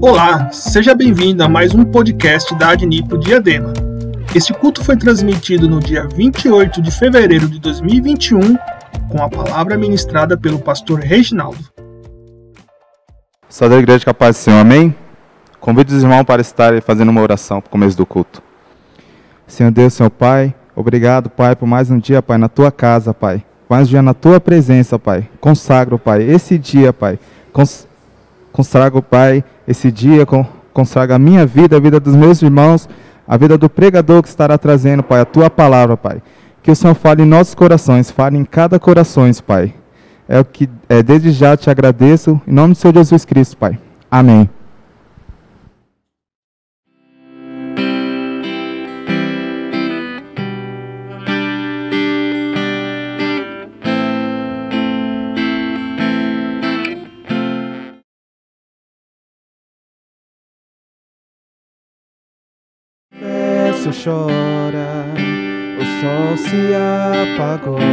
Olá, seja bem-vindo a mais um podcast da Adnipo Diadema. Este culto foi transmitido no dia 28 de fevereiro de 2021, com a palavra ministrada pelo pastor Reginaldo. Saúde da igreja capaz do Senhor, amém? Convido os irmãos para estarem fazendo uma oração para o começo do culto. Senhor Deus, Senhor Pai, obrigado, Pai, por mais um dia, Pai, na tua casa, Pai. Mais um dia na tua presença, Pai. Consagro, Pai, esse dia, Pai. Cons consagro, Pai, esse dia, consagra a minha vida, a vida dos meus irmãos, a vida do pregador que estará trazendo, Pai, a tua palavra, Pai. Que o Senhor fale em nossos corações, fale em cada coração, Pai. É o que é, desde já te agradeço, em nome do Senhor Jesus Cristo, Pai. Amém. Chora, o sol se apagou.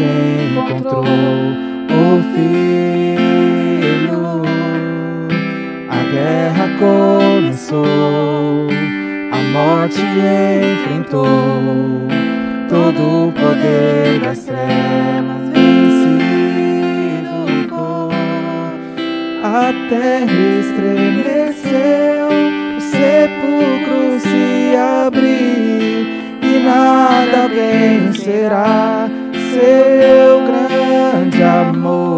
Se encontrou o filho. A guerra começou, a morte enfrentou, todo o poder das trevas vencido foi. A terra estremeceu, o sepulcro se abriu nada vencerá seu grande amor.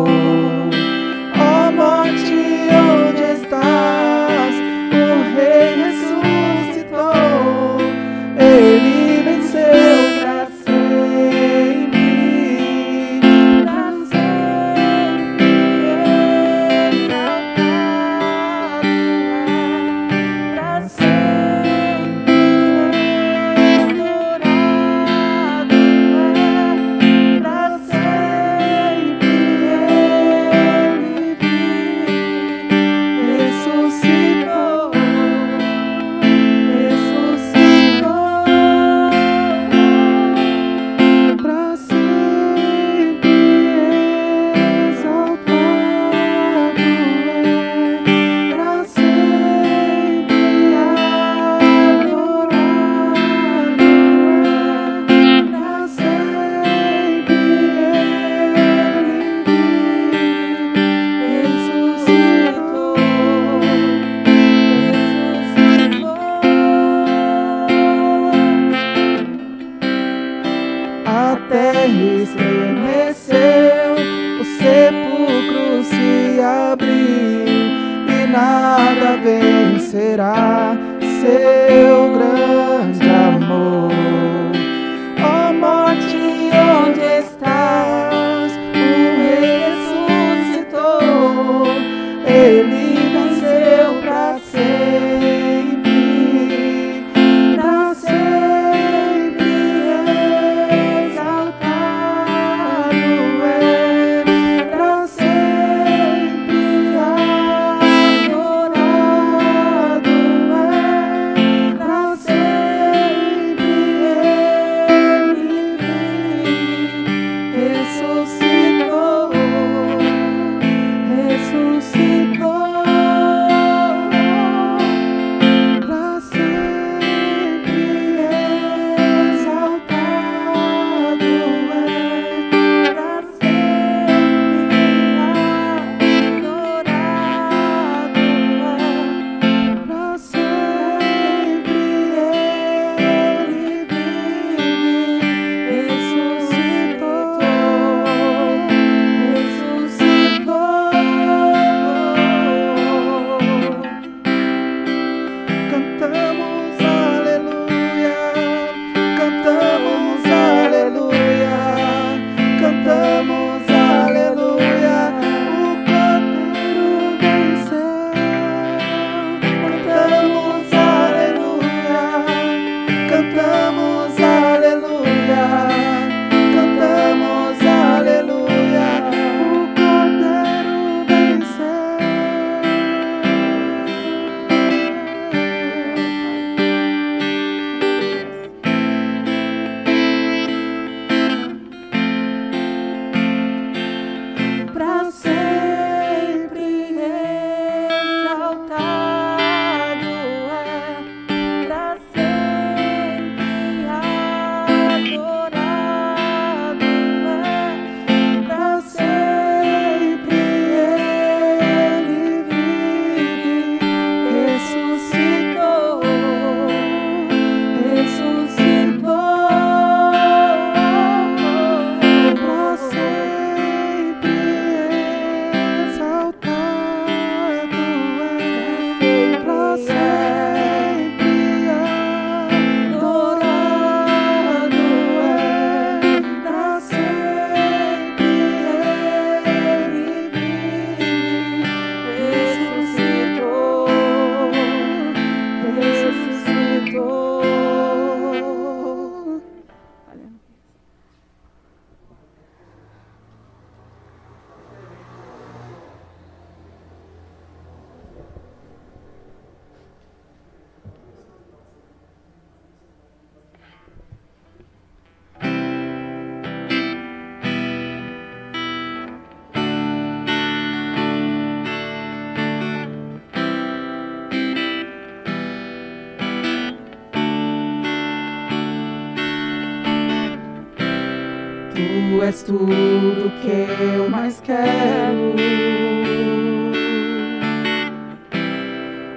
És tudo que eu mais quero.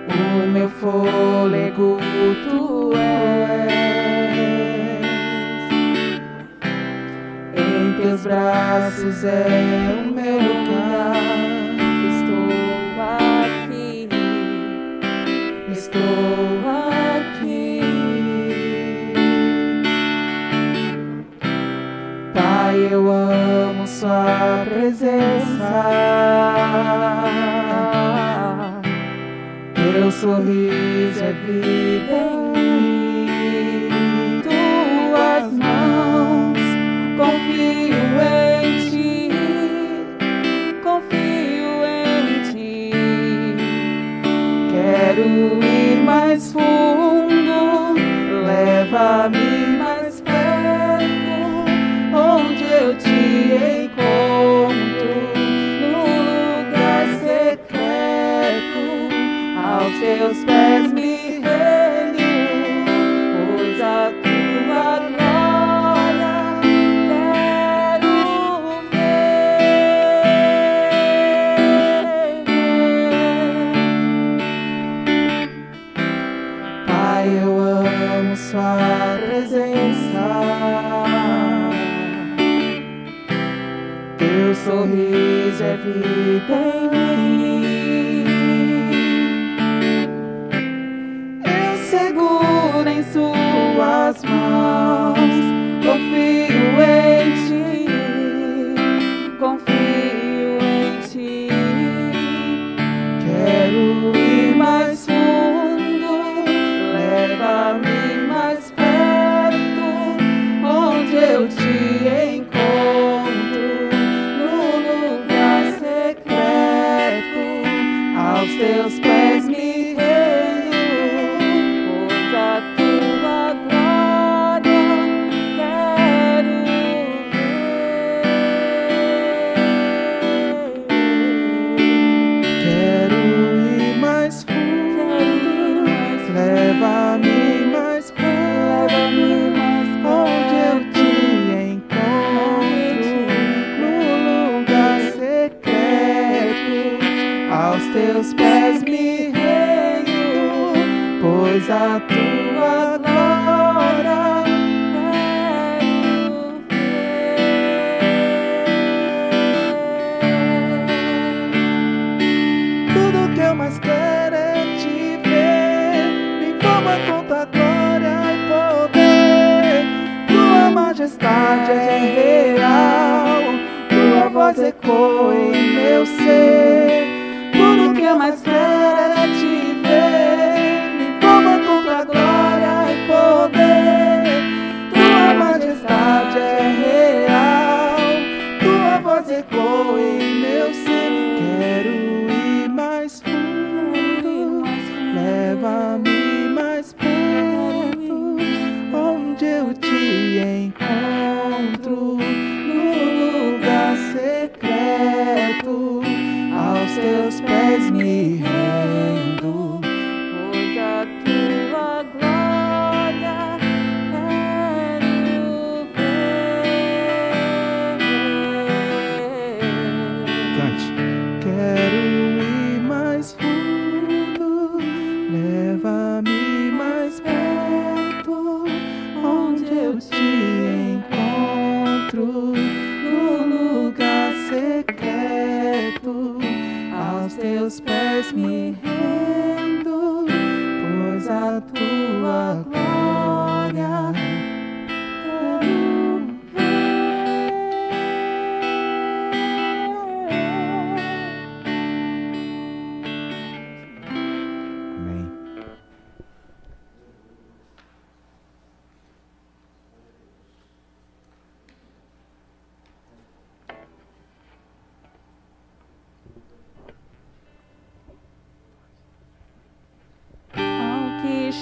O meu fôlego tu és. Em teus braços é for me,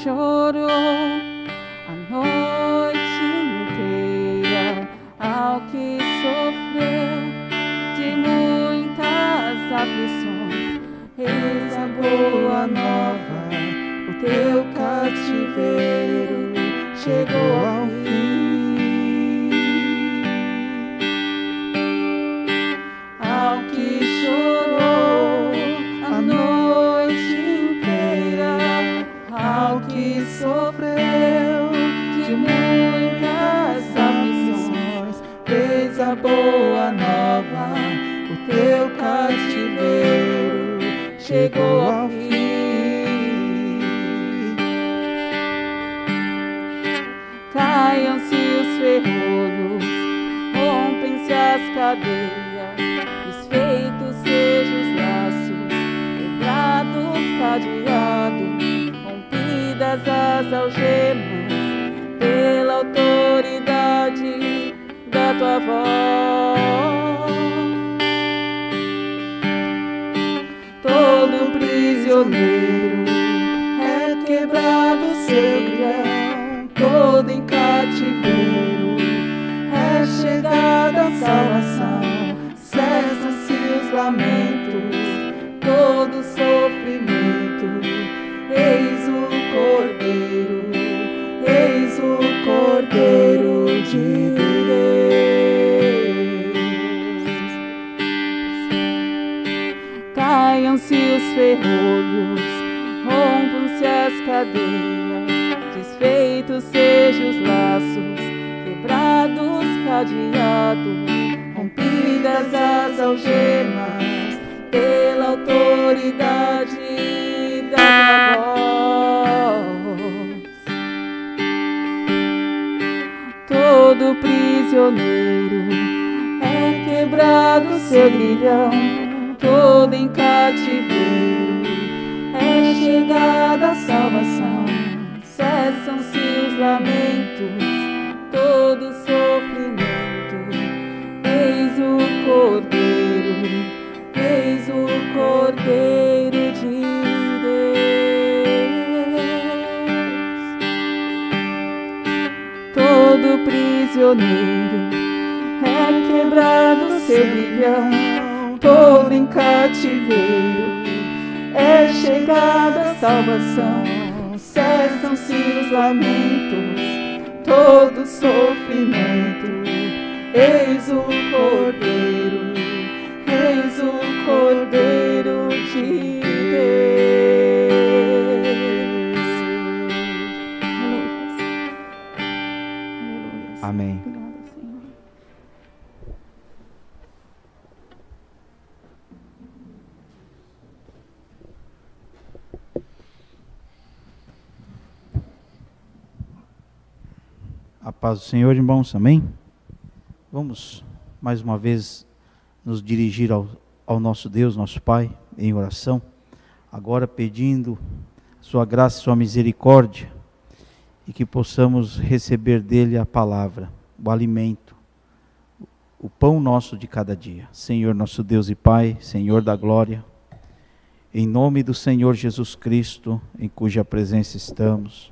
choro é chegada a salvação. Cessam-se os lamentos, todo sofrimento. Eis o Cordeiro, eis o Cordeiro de Deus. Todo prisioneiro é quebrado seu grilhão, todo em cativeiro é chegada salvação. Cessam-se os lamentos, todo sofrimento. Eis o Cordeiro, eis o Cordeiro de Deus. Aleluias. Amém. Obrigada, Senhor. A paz do Senhor, irmãos, amém? Vamos mais uma vez nos dirigir ao, ao nosso Deus, nosso Pai, em oração, agora pedindo Sua graça Sua misericórdia e que possamos receber dele a palavra, o alimento, o pão nosso de cada dia. Senhor, nosso Deus e Pai, Senhor da glória, em nome do Senhor Jesus Cristo, em cuja presença estamos,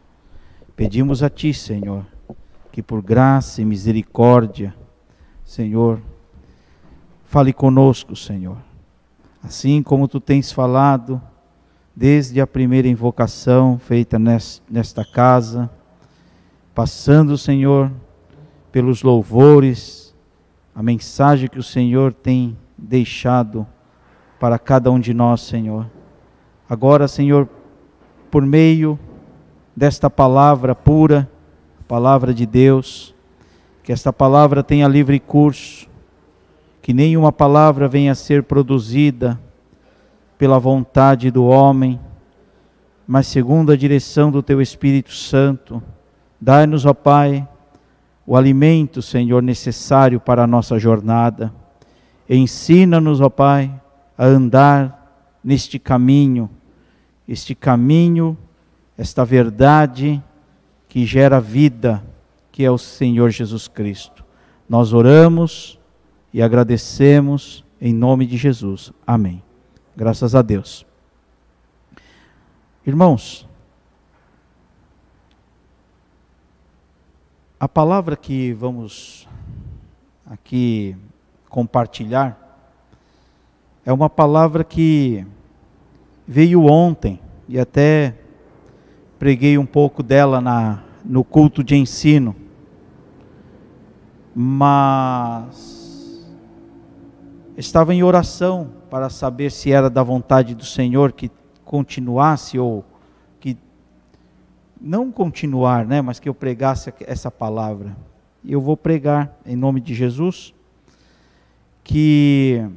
pedimos a Ti, Senhor, que por graça e misericórdia, Senhor, fale conosco, Senhor. Assim como tu tens falado desde a primeira invocação feita nes- nesta casa, passando, Senhor, pelos louvores, a mensagem que o Senhor tem deixado para cada um de nós, Senhor. Agora, Senhor, por meio desta palavra pura, palavra de Deus, que esta palavra tenha livre curso, que nenhuma palavra venha a ser produzida pela vontade do homem, mas segundo a direção do teu Espírito Santo. Dai-nos, ó Pai, o alimento, Senhor, necessário para a nossa jornada. Ensina-nos, ó Pai, a andar neste caminho, este caminho, esta verdade que gera vida, que é o Senhor Jesus Cristo. Nós oramos e agradecemos em nome de Jesus. Amém. Graças a Deus. Irmãos, a palavra que vamos aqui compartilhar é uma palavra que veio ontem e até preguei um pouco dela na, no culto de ensino. Mas estava em oração para saber se era da vontade do Senhor que continuasse ou que não continuar, né, mas que eu pregasse essa palavra. eu vou pregar em nome de Jesus, que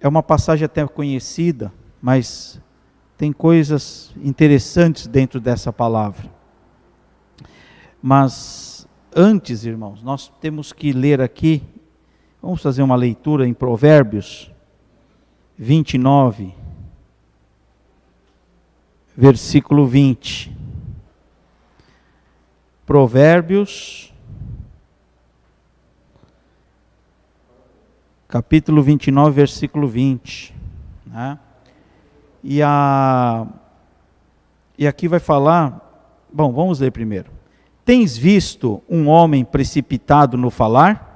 é uma passagem até conhecida, mas tem coisas interessantes dentro dessa palavra. Mas antes, irmãos, nós temos que ler aqui, vamos fazer uma leitura em Provérbios 29, versículo 20. Provérbios, capítulo 29, versículo 20. Né? E, a, e aqui vai falar, bom, vamos ler primeiro. Tens visto um homem precipitado no falar?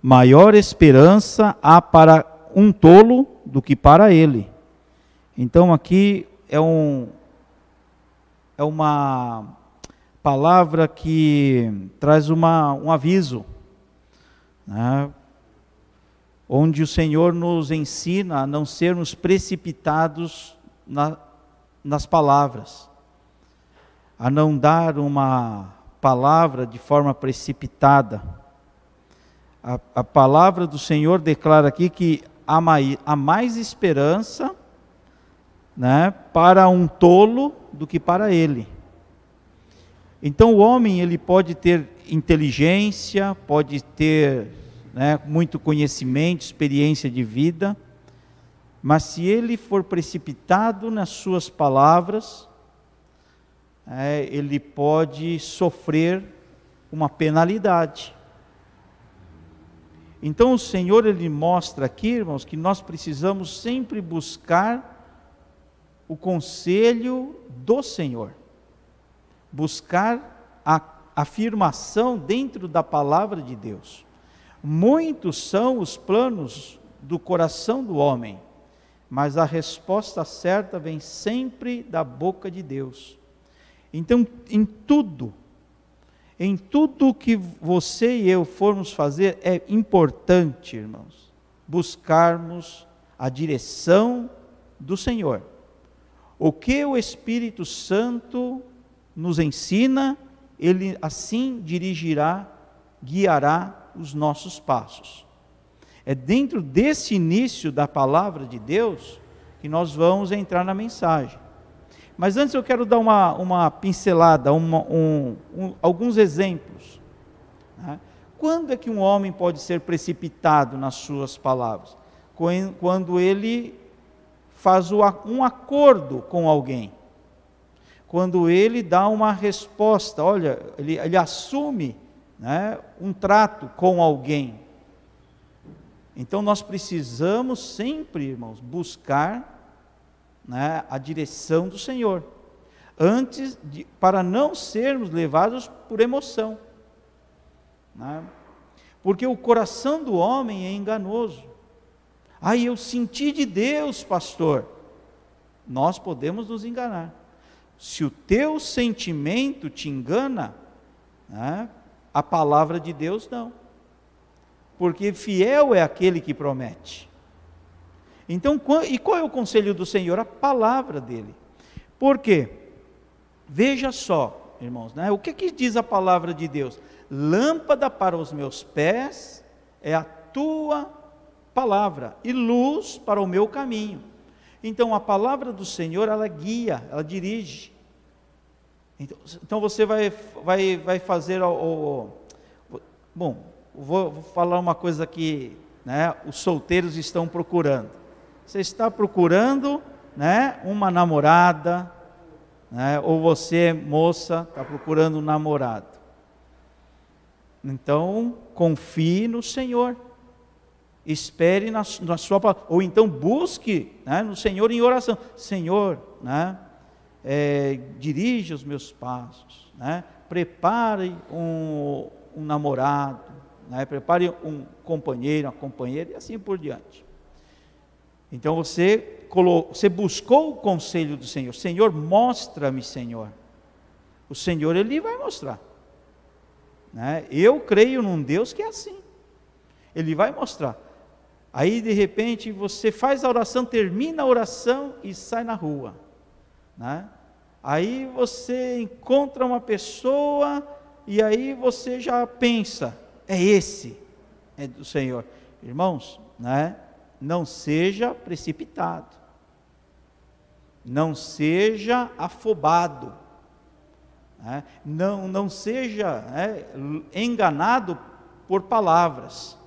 Maior esperança há para um tolo do que para ele. Então aqui é um é uma palavra que traz uma, um aviso, né? Onde o Senhor nos ensina a não sermos precipitados na, nas palavras, a não dar uma palavra de forma precipitada. A, a palavra do Senhor declara aqui que há mais, há mais esperança né, para um tolo do que para ele. Então o homem ele pode ter inteligência, pode ter né, muito conhecimento, experiência de vida, mas se ele for precipitado nas suas palavras, é, ele pode sofrer uma penalidade. Então o Senhor ele mostra aqui, irmãos, que nós precisamos sempre buscar o conselho do Senhor buscar a afirmação dentro da palavra de Deus. Muitos são os planos do coração do homem, mas a resposta certa vem sempre da boca de Deus. Então, em tudo, em tudo que você e eu formos fazer, é importante, irmãos, buscarmos a direção do Senhor. O que o Espírito Santo nos ensina, ele assim dirigirá, guiará os nossos passos. É dentro desse início da palavra de Deus que nós vamos entrar na mensagem. Mas antes eu quero dar uma, uma pincelada, uma, um, um, alguns exemplos. Né? Quando é que um homem pode ser precipitado nas suas palavras? Quando ele faz um acordo com alguém quando ele dá uma resposta, olha, ele, ele assume né, um trato com alguém. Então nós precisamos sempre, irmãos, buscar né, a direção do Senhor, antes de, para não sermos levados por emoção. Né? Porque o coração do homem é enganoso. Ah, eu senti de Deus, pastor. Nós podemos nos enganar. Se o teu sentimento te engana, né, a palavra de Deus não. Porque fiel é aquele que promete. Então, e qual é o conselho do Senhor? A palavra dele. Por quê? Veja só, irmãos, né? o que, que diz a palavra de Deus? Lâmpada para os meus pés é a tua palavra e luz para o meu caminho. Então a palavra do Senhor, ela guia, ela dirige. Então, então você vai, vai, vai fazer o, o bom, vou, vou, falar uma coisa que né, os solteiros estão procurando. Você está procurando né, uma namorada, né, ou você, moça, está procurando um namorado. Então, confie no Senhor espere na, na sua palavra, ou então busque né, no Senhor em oração. Senhor, né, é, dirige os meus passos, né, prepare um, um namorado, né, prepare um companheiro, uma companheira e assim por diante. Então você, colocou, você buscou o conselho do Senhor. Senhor, mostra-me, Senhor. O Senhor, Ele vai mostrar. Né? Eu creio num Deus que é assim. Ele vai mostrar. Aí de repente você faz a oração, termina a oração e sai na rua. Né? Aí você encontra uma pessoa e aí você já pensa, é esse, é do Senhor. Irmãos, né? não seja precipitado, não seja afobado, né? não, não seja né, enganado por palavras.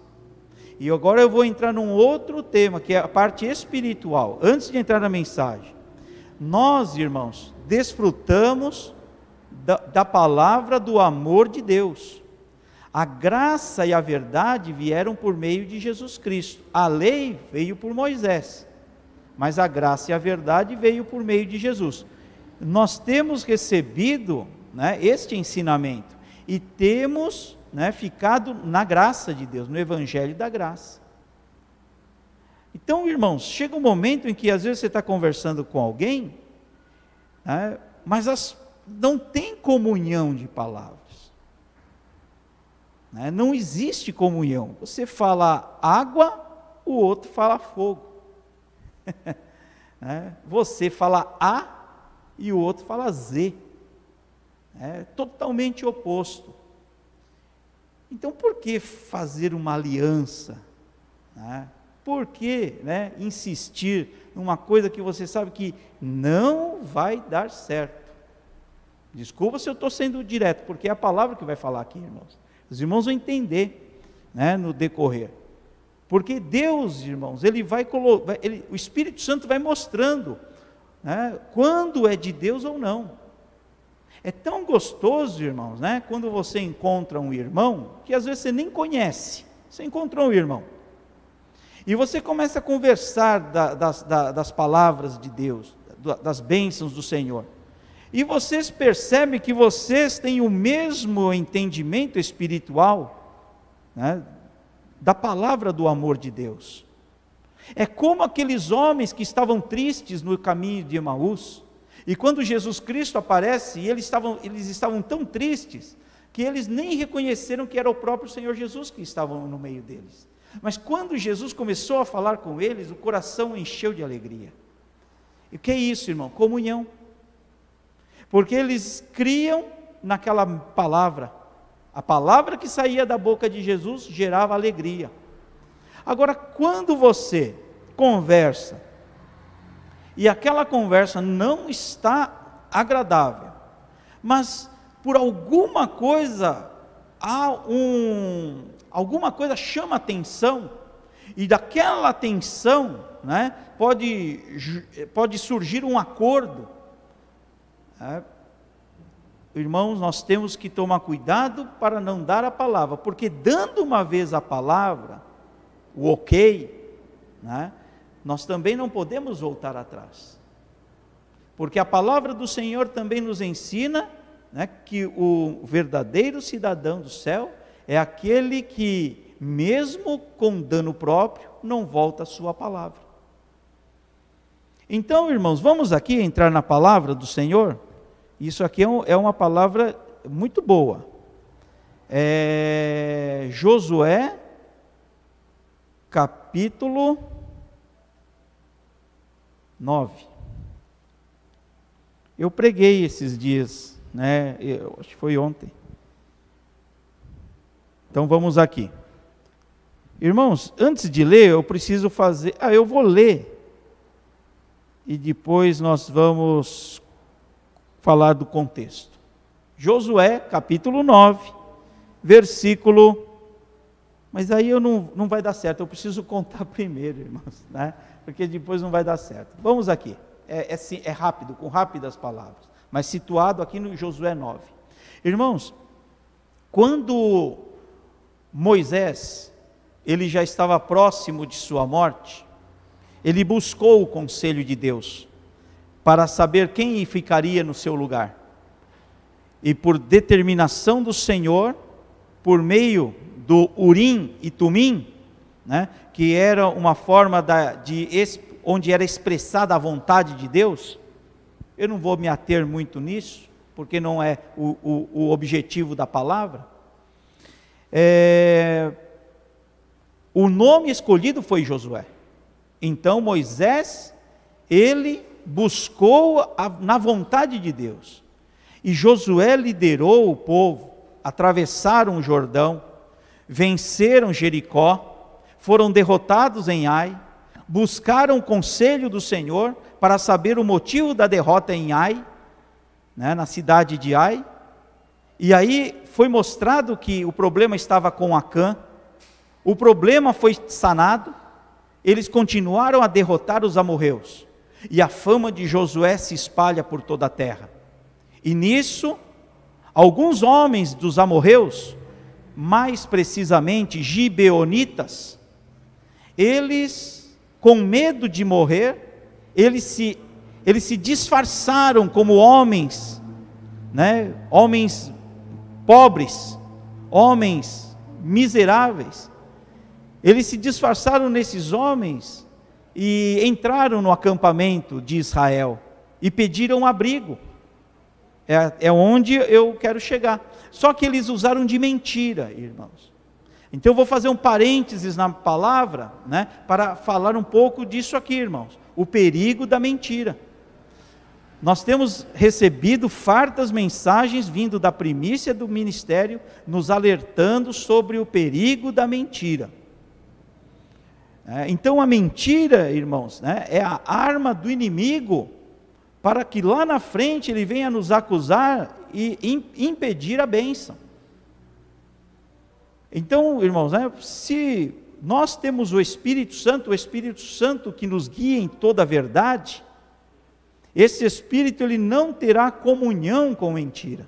E agora eu vou entrar num outro tema, que é a parte espiritual, antes de entrar na mensagem. Nós, irmãos, desfrutamos da, da palavra do amor de Deus. A graça e a verdade vieram por meio de Jesus Cristo. A lei veio por Moisés, mas a graça e a verdade veio por meio de Jesus. Nós temos recebido né, este ensinamento e temos né, ficado na graça de Deus, no Evangelho da graça. Então, irmãos, chega um momento em que às vezes você está conversando com alguém, né, mas as, não tem comunhão de palavra. Né? Não existe comunhão. Você fala água, o outro fala fogo. né? Você fala A e o outro fala Z. É totalmente oposto. Então, por que fazer uma aliança? Né? Por que né, insistir numa coisa que você sabe que não vai dar certo? Desculpa se eu estou sendo direto, porque é a palavra que vai falar aqui, irmãos. Os irmãos vão entender né, no decorrer. Porque Deus, irmãos, ele vai colocar, o Espírito Santo vai mostrando né, quando é de Deus ou não. É tão gostoso, irmãos, né, quando você encontra um irmão que às vezes você nem conhece. Você encontrou um irmão. E você começa a conversar da, das, da, das palavras de Deus, das bênçãos do Senhor. E vocês percebem que vocês têm o mesmo entendimento espiritual né, da palavra do amor de Deus. É como aqueles homens que estavam tristes no caminho de Emaús, e quando Jesus Cristo aparece, eles estavam, eles estavam tão tristes que eles nem reconheceram que era o próprio Senhor Jesus que estava no meio deles. Mas quando Jesus começou a falar com eles, o coração encheu de alegria. E o que é isso, irmão? Comunhão porque eles criam naquela palavra. A palavra que saía da boca de Jesus gerava alegria. Agora, quando você conversa e aquela conversa não está agradável, mas por alguma coisa há um alguma coisa chama atenção e daquela atenção, né, pode pode surgir um acordo é. Irmãos, nós temos que tomar cuidado para não dar a palavra, porque dando uma vez a palavra, o ok, né, nós também não podemos voltar atrás. Porque a palavra do Senhor também nos ensina né, que o verdadeiro cidadão do céu é aquele que, mesmo com dano próprio, não volta a sua palavra. Então, irmãos, vamos aqui entrar na palavra do Senhor. Isso aqui é, é uma palavra muito boa. É, Josué, capítulo 9. Eu preguei esses dias, né? Eu, acho que foi ontem. Então vamos aqui. Irmãos, antes de ler, eu preciso fazer. Ah, eu vou ler. E depois nós vamos falar do contexto. Josué, capítulo 9, versículo. Mas aí eu não, não vai dar certo, eu preciso contar primeiro, irmãos, né? porque depois não vai dar certo. Vamos aqui, é, é, é rápido, com rápidas palavras, mas situado aqui no Josué 9. Irmãos, quando Moisés, ele já estava próximo de sua morte, ele buscou o conselho de Deus para saber quem ficaria no seu lugar. E por determinação do Senhor, por meio do Urim e Tumim, né, que era uma forma da, de onde era expressada a vontade de Deus, eu não vou me ater muito nisso, porque não é o, o, o objetivo da palavra. É, o nome escolhido foi Josué. Então Moisés, ele buscou a, na vontade de Deus. E Josué liderou o povo, atravessaram o Jordão, venceram Jericó, foram derrotados em Ai, buscaram o conselho do Senhor para saber o motivo da derrota em Ai, né, na cidade de Ai, e aí foi mostrado que o problema estava com Acã, o problema foi sanado, eles continuaram a derrotar os amorreus, e a fama de Josué se espalha por toda a terra. E nisso, alguns homens dos amorreus, mais precisamente gibeonitas, eles, com medo de morrer, eles se, eles se disfarçaram como homens, né, homens pobres, homens miseráveis. Eles se disfarçaram nesses homens e entraram no acampamento de Israel e pediram abrigo. É, é onde eu quero chegar. Só que eles usaram de mentira, irmãos. Então eu vou fazer um parênteses na palavra, né, para falar um pouco disso aqui, irmãos. O perigo da mentira. Nós temos recebido fartas mensagens vindo da primícia do ministério, nos alertando sobre o perigo da mentira. É, então a mentira, irmãos, né, é a arma do inimigo para que lá na frente ele venha nos acusar e impedir a bênção. Então, irmãos, né, se nós temos o Espírito Santo, o Espírito Santo que nos guia em toda a verdade, esse espírito ele não terá comunhão com mentira.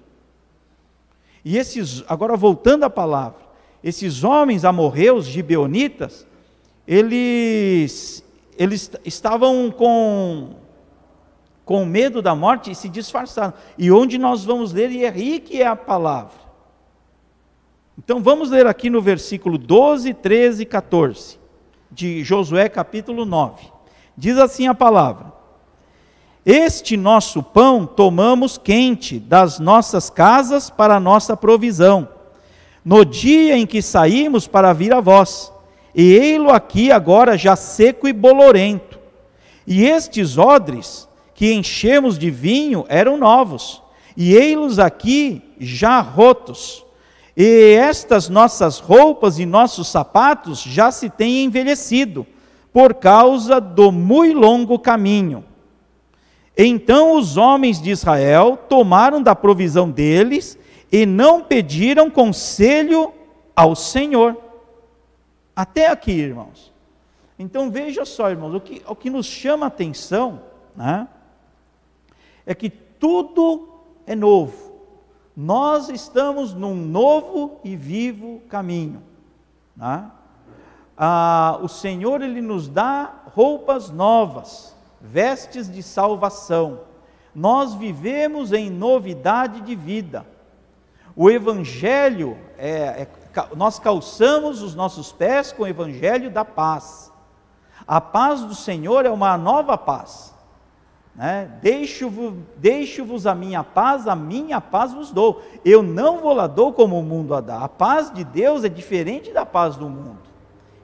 E esses, agora voltando à palavra, esses homens amorreus, gibeonitas, eles, eles estavam com, com medo da morte e se disfarçaram. E onde nós vamos ler, e é aí que é a palavra. Então vamos ler aqui no versículo 12, 13 e 14, de Josué capítulo 9. Diz assim a palavra: este nosso pão tomamos quente das nossas casas para nossa provisão, no dia em que saímos para vir a vós, e ei-lo aqui agora já seco e bolorento. E estes odres que enchemos de vinho eram novos, e ei-los aqui já rotos. E estas nossas roupas e nossos sapatos já se têm envelhecido, por causa do muito longo caminho então os homens de Israel tomaram da provisão deles e não pediram conselho ao Senhor. Até aqui, irmãos. Então veja só, irmãos, o que, o que nos chama a atenção né, é que tudo é novo. Nós estamos num novo e vivo caminho. Né? Ah, o Senhor ele nos dá roupas novas vestes de salvação. Nós vivemos em novidade de vida. O Evangelho, é, é, nós calçamos os nossos pés com o Evangelho da paz. A paz do Senhor é uma nova paz. Né? Deixo-vos deixo a minha paz, a minha paz vos dou. Eu não vou lá dou como o mundo a dá. A paz de Deus é diferente da paz do mundo.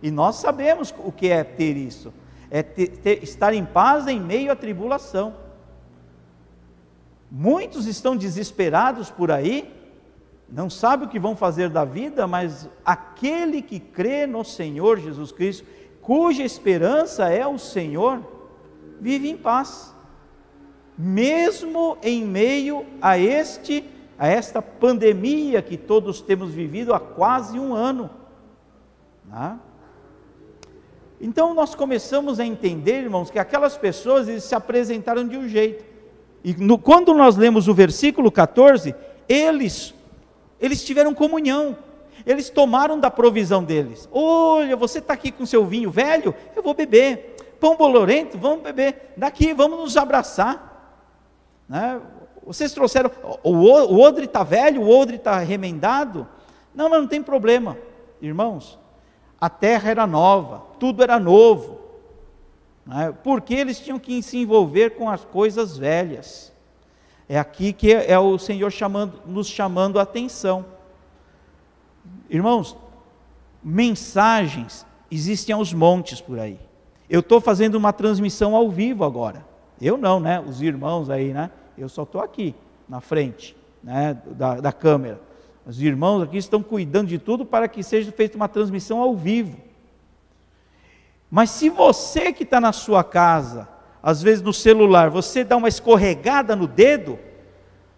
E nós sabemos o que é ter isso é ter, ter, estar em paz em meio à tribulação. Muitos estão desesperados por aí, não sabem o que vão fazer da vida, mas aquele que crê no Senhor Jesus Cristo, cuja esperança é o Senhor, vive em paz. Mesmo em meio a este a esta pandemia que todos temos vivido há quase um ano. Né? Então nós começamos a entender, irmãos, que aquelas pessoas eles se apresentaram de um jeito. E no, quando nós lemos o versículo 14, eles eles tiveram comunhão. Eles tomaram da provisão deles. Olha, você está aqui com seu vinho velho, eu vou beber. Pão bolorento, vamos beber. Daqui, vamos nos abraçar. Né? Vocês trouxeram, o, o odre está velho, o odre está remendado. Não, mas não tem problema, irmãos a terra era nova, tudo era novo, né? porque eles tinham que se envolver com as coisas velhas. É aqui que é, o Senhor chamando, nos chamando a atenção. Irmãos, mensagens existem aos montes por aí. Eu estou fazendo uma transmissão ao vivo agora. Eu não, né? Os irmãos aí, né? Eu só estou aqui na frente, né? Da, da câmera. Os irmãos aqui estão cuidando de tudo para que seja feita uma transmissão ao vivo. Mas se você que está na sua casa, às vezes no celular, você dá uma escorregada no dedo,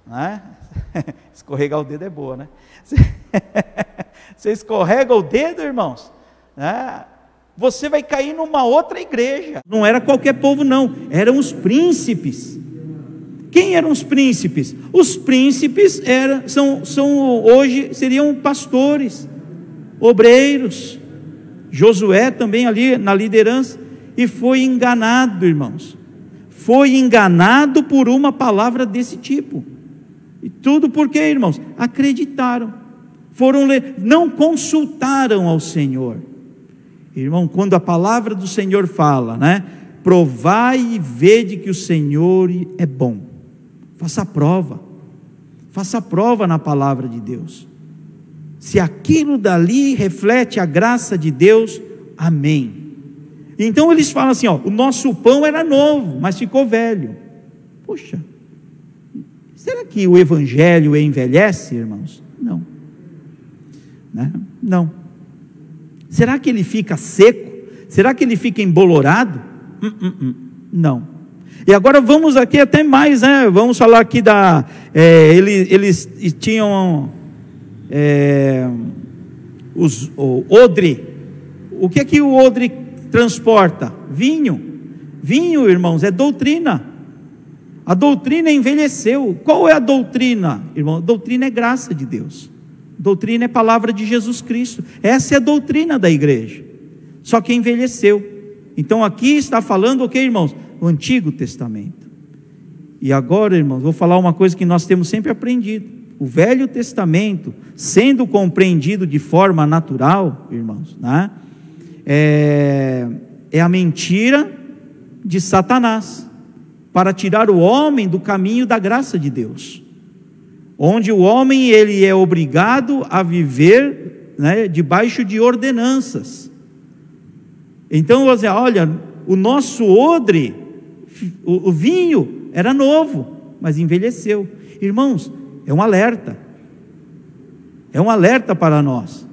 né? escorregar o dedo é boa, né? Você escorrega o dedo, irmãos, né? você vai cair numa outra igreja. Não era qualquer povo, não, eram os príncipes. Quem eram os príncipes? Os príncipes eram, são, são hoje seriam pastores, obreiros. Josué também ali na liderança e foi enganado, irmãos. Foi enganado por uma palavra desse tipo. E tudo porque, irmãos, acreditaram. Foram não consultaram ao Senhor. Irmão, quando a palavra do Senhor fala, né? Provai e vede que o Senhor é bom. Faça prova. Faça prova na palavra de Deus. Se aquilo dali reflete a graça de Deus, amém. Então eles falam assim: ó, o nosso pão era novo, mas ficou velho. Poxa, será que o evangelho envelhece, irmãos? Não. Né? Não. Será que ele fica seco? Será que ele fica embolorado? Hum, hum, hum. Não. E agora vamos aqui até mais, né? Vamos falar aqui da. É, eles, eles tinham é, os, o odre. O que é que o odre transporta? Vinho. Vinho, irmãos, é doutrina. A doutrina envelheceu. Qual é a doutrina, irmão? A doutrina é graça de Deus. Doutrina é palavra de Jesus Cristo. Essa é a doutrina da igreja. Só que envelheceu. Então aqui está falando o que, irmãos? O Antigo Testamento. E agora, irmãos, vou falar uma coisa que nós temos sempre aprendido. O Velho Testamento, sendo compreendido de forma natural, irmãos, né? é, é a mentira de Satanás para tirar o homem do caminho da graça de Deus onde o homem ele é obrigado a viver né, debaixo de ordenanças. Então você olha, o nosso odre, o, o vinho era novo, mas envelheceu. Irmãos, é um alerta. É um alerta para nós.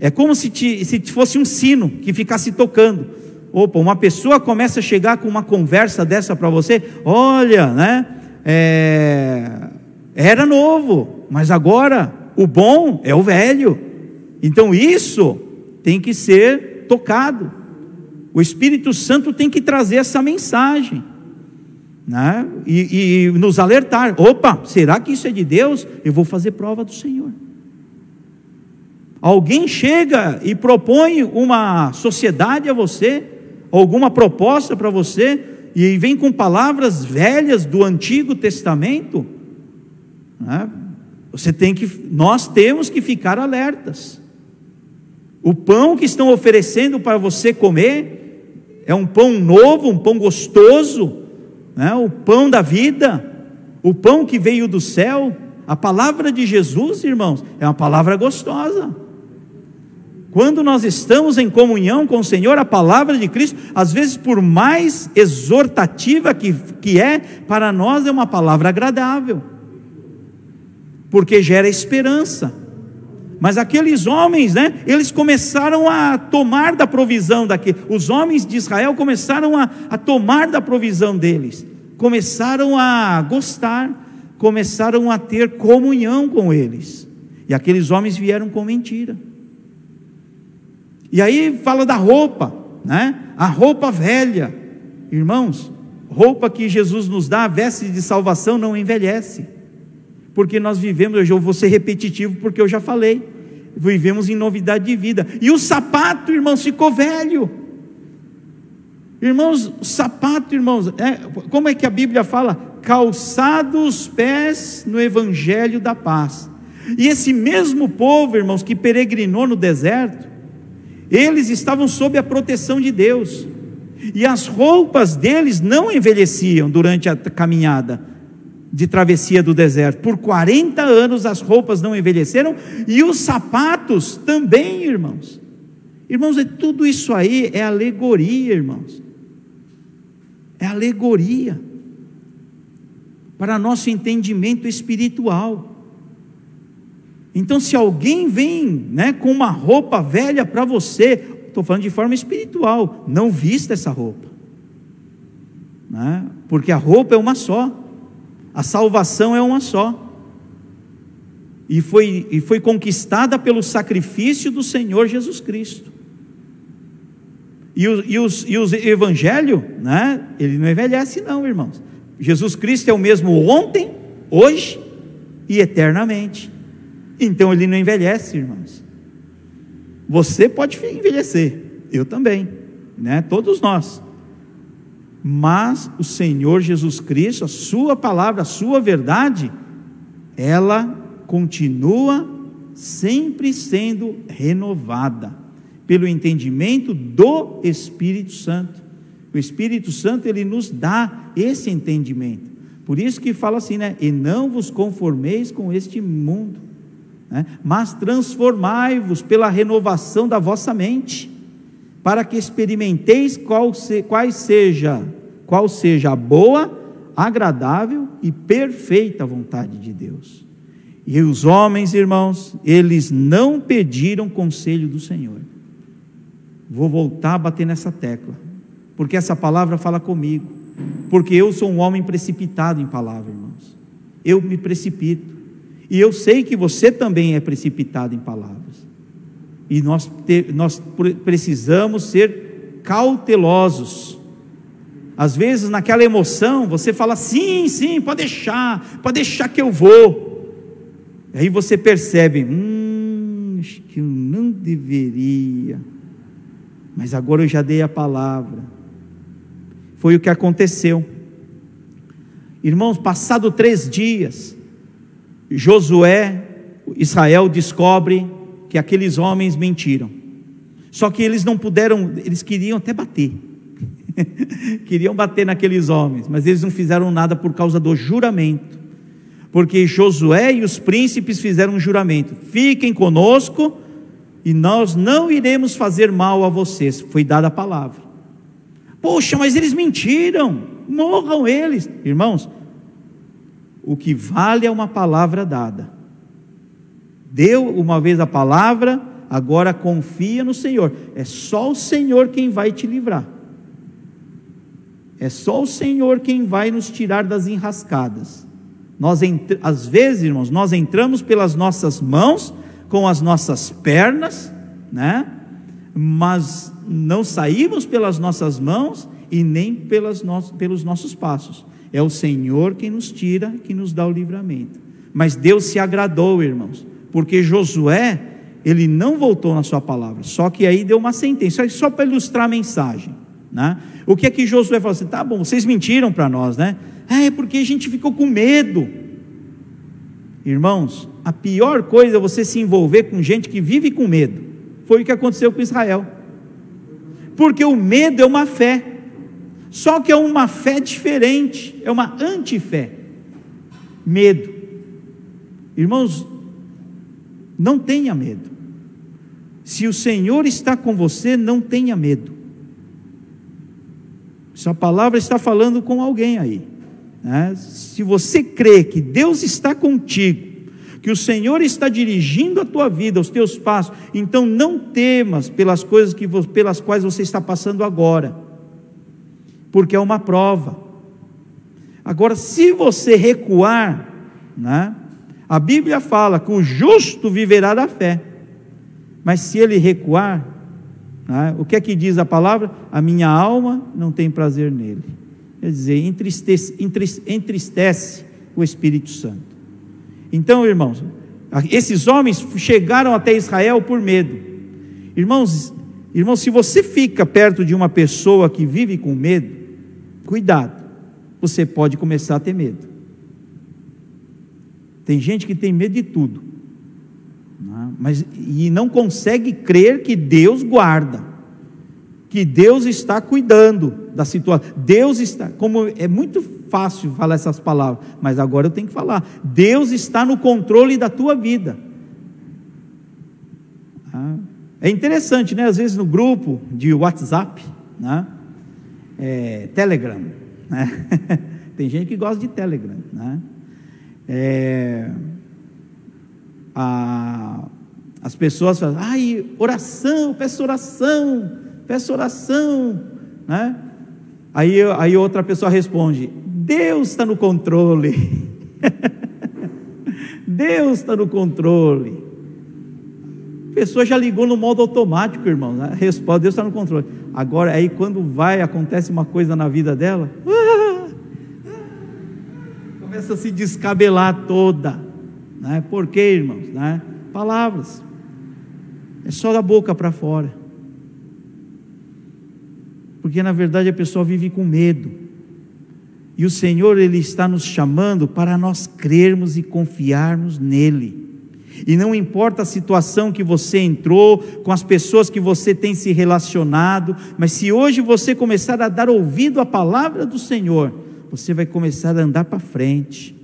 É como se, te, se fosse um sino que ficasse tocando. Opa, uma pessoa começa a chegar com uma conversa dessa para você, olha, né? É, era novo, mas agora o bom é o velho. Então isso tem que ser tocado. O Espírito Santo tem que trazer essa mensagem. Né? E, e, nos alertar: opa, será que isso é de Deus? Eu vou fazer prova do Senhor. Alguém chega e propõe uma sociedade a você, alguma proposta para você, e vem com palavras velhas do Antigo Testamento, né? Você tem que, nós temos que ficar alertas. O pão que estão oferecendo para você comer é um pão novo, um pão gostoso, né? o pão da vida, o pão que veio do céu. A palavra de Jesus, irmãos, é uma palavra gostosa. Quando nós estamos em comunhão com o Senhor, a palavra de Cristo, às vezes, por mais exortativa que, que é, para nós é uma palavra agradável porque gera esperança. Mas aqueles homens, né, eles começaram a tomar da provisão daquele, os homens de Israel começaram a, a tomar da provisão deles, começaram a gostar, começaram a ter comunhão com eles, e aqueles homens vieram com mentira. E aí fala da roupa, né, a roupa velha, irmãos, roupa que Jesus nos dá, a veste de salvação não envelhece. Porque nós vivemos, eu vou ser repetitivo porque eu já falei, vivemos em novidade de vida. E o sapato, irmãos, ficou velho. Irmãos, sapato, irmãos, é, como é que a Bíblia fala? Calçados os pés no evangelho da paz. E esse mesmo povo, irmãos, que peregrinou no deserto, eles estavam sob a proteção de Deus. E as roupas deles não envelheciam durante a caminhada de travessia do deserto. Por 40 anos as roupas não envelheceram e os sapatos também, irmãos. Irmãos, é tudo isso aí é alegoria, irmãos. É alegoria para nosso entendimento espiritual. Então, se alguém vem né, com uma roupa velha para você, estou falando de forma espiritual, não vista essa roupa, né? porque a roupa é uma só, a salvação é uma só, e foi, e foi conquistada pelo sacrifício do Senhor Jesus Cristo. E o, e os, e os evangelho, né? Ele não envelhece, não, irmãos. Jesus Cristo é o mesmo ontem, hoje e eternamente. Então ele não envelhece, irmãos. Você pode envelhecer, eu também, né? Todos nós. Mas o Senhor Jesus Cristo, a sua palavra, a sua verdade, ela continua sempre sendo renovada pelo entendimento do Espírito Santo. O Espírito Santo ele nos dá esse entendimento. Por isso que fala assim, né? E não vos conformeis com este mundo, né? mas transformai-vos pela renovação da vossa mente, para que experimenteis qual, se, qual seja qual seja a boa, agradável e perfeita vontade de Deus. E os homens, irmãos, eles não pediram conselho do Senhor. Vou voltar a bater nessa tecla, porque essa palavra fala comigo, porque eu sou um homem precipitado em palavra, irmãos. Eu me precipito, e eu sei que você também é precipitado em palavras, e nós, te, nós precisamos ser cautelosos. Às vezes, naquela emoção, você fala: sim, sim, pode deixar, pode deixar que eu vou. Aí você percebe: hum, acho que eu não deveria mas agora eu já dei a palavra. Foi o que aconteceu. Irmãos, passado três dias, Josué, Israel descobre que aqueles homens mentiram. Só que eles não puderam, eles queriam até bater. queriam bater naqueles homens, mas eles não fizeram nada por causa do juramento. Porque Josué e os príncipes fizeram um juramento: fiquem conosco e nós não iremos fazer mal a vocês. Foi dada a palavra. Poxa, mas eles mentiram, morram eles. Irmãos, o que vale é uma palavra dada. Deu uma vez a palavra, agora confia no Senhor. É só o Senhor quem vai te livrar. É só o Senhor quem vai nos tirar das enrascadas. Nós, às vezes, irmãos, nós entramos pelas nossas mãos com as nossas pernas, né? Mas não saímos pelas nossas mãos e nem pelas no... pelos nossos passos. É o Senhor quem nos tira, que nos dá o livramento. Mas Deus se agradou, irmãos, porque Josué, ele não voltou na sua palavra, só que aí deu uma sentença, só para ilustrar a mensagem. Né? O que é que Josué falou assim? Tá bom, vocês mentiram para nós, né? É porque a gente ficou com medo. Irmãos, a pior coisa é você se envolver com gente que vive com medo. Foi o que aconteceu com Israel. Porque o medo é uma fé. Só que é uma fé diferente, é uma antifé. Medo. Irmãos, não tenha medo. Se o Senhor está com você, não tenha medo. Essa palavra está falando com alguém aí. Né? Se você crê que Deus está contigo, que o Senhor está dirigindo a tua vida, os teus passos, então não temas pelas coisas que, pelas quais você está passando agora, porque é uma prova. Agora, se você recuar, né, a Bíblia fala que o justo viverá da fé, mas se ele recuar, né, o que é que diz a palavra? A minha alma não tem prazer nele. Quer dizer, entristece, entristece o Espírito Santo. Então, irmãos, esses homens chegaram até Israel por medo. Irmãos, irmãos, se você fica perto de uma pessoa que vive com medo, cuidado, você pode começar a ter medo. Tem gente que tem medo de tudo, né? mas e não consegue crer que Deus guarda que Deus está cuidando da situação. Deus está, como é muito fácil falar essas palavras, mas agora eu tenho que falar. Deus está no controle da tua vida. Ah, é interessante, né? Às vezes no grupo de WhatsApp, né? É, Telegram, né? Tem gente que gosta de Telegram, né? É, a, as pessoas falam, ai, oração, peço oração, peço oração, né? Aí, aí outra pessoa responde, Deus está no controle. Deus está no controle. A pessoa já ligou no modo automático, irmão. Né? Deus está no controle. Agora, aí quando vai, acontece uma coisa na vida dela, começa a se descabelar toda. Né? Por quê, irmãos? Né? Palavras. É só da boca para fora. Porque na verdade a pessoa vive com medo. E o Senhor, Ele está nos chamando para nós crermos e confiarmos nele. E não importa a situação que você entrou, com as pessoas que você tem se relacionado, mas se hoje você começar a dar ouvido à palavra do Senhor, você vai começar a andar para frente.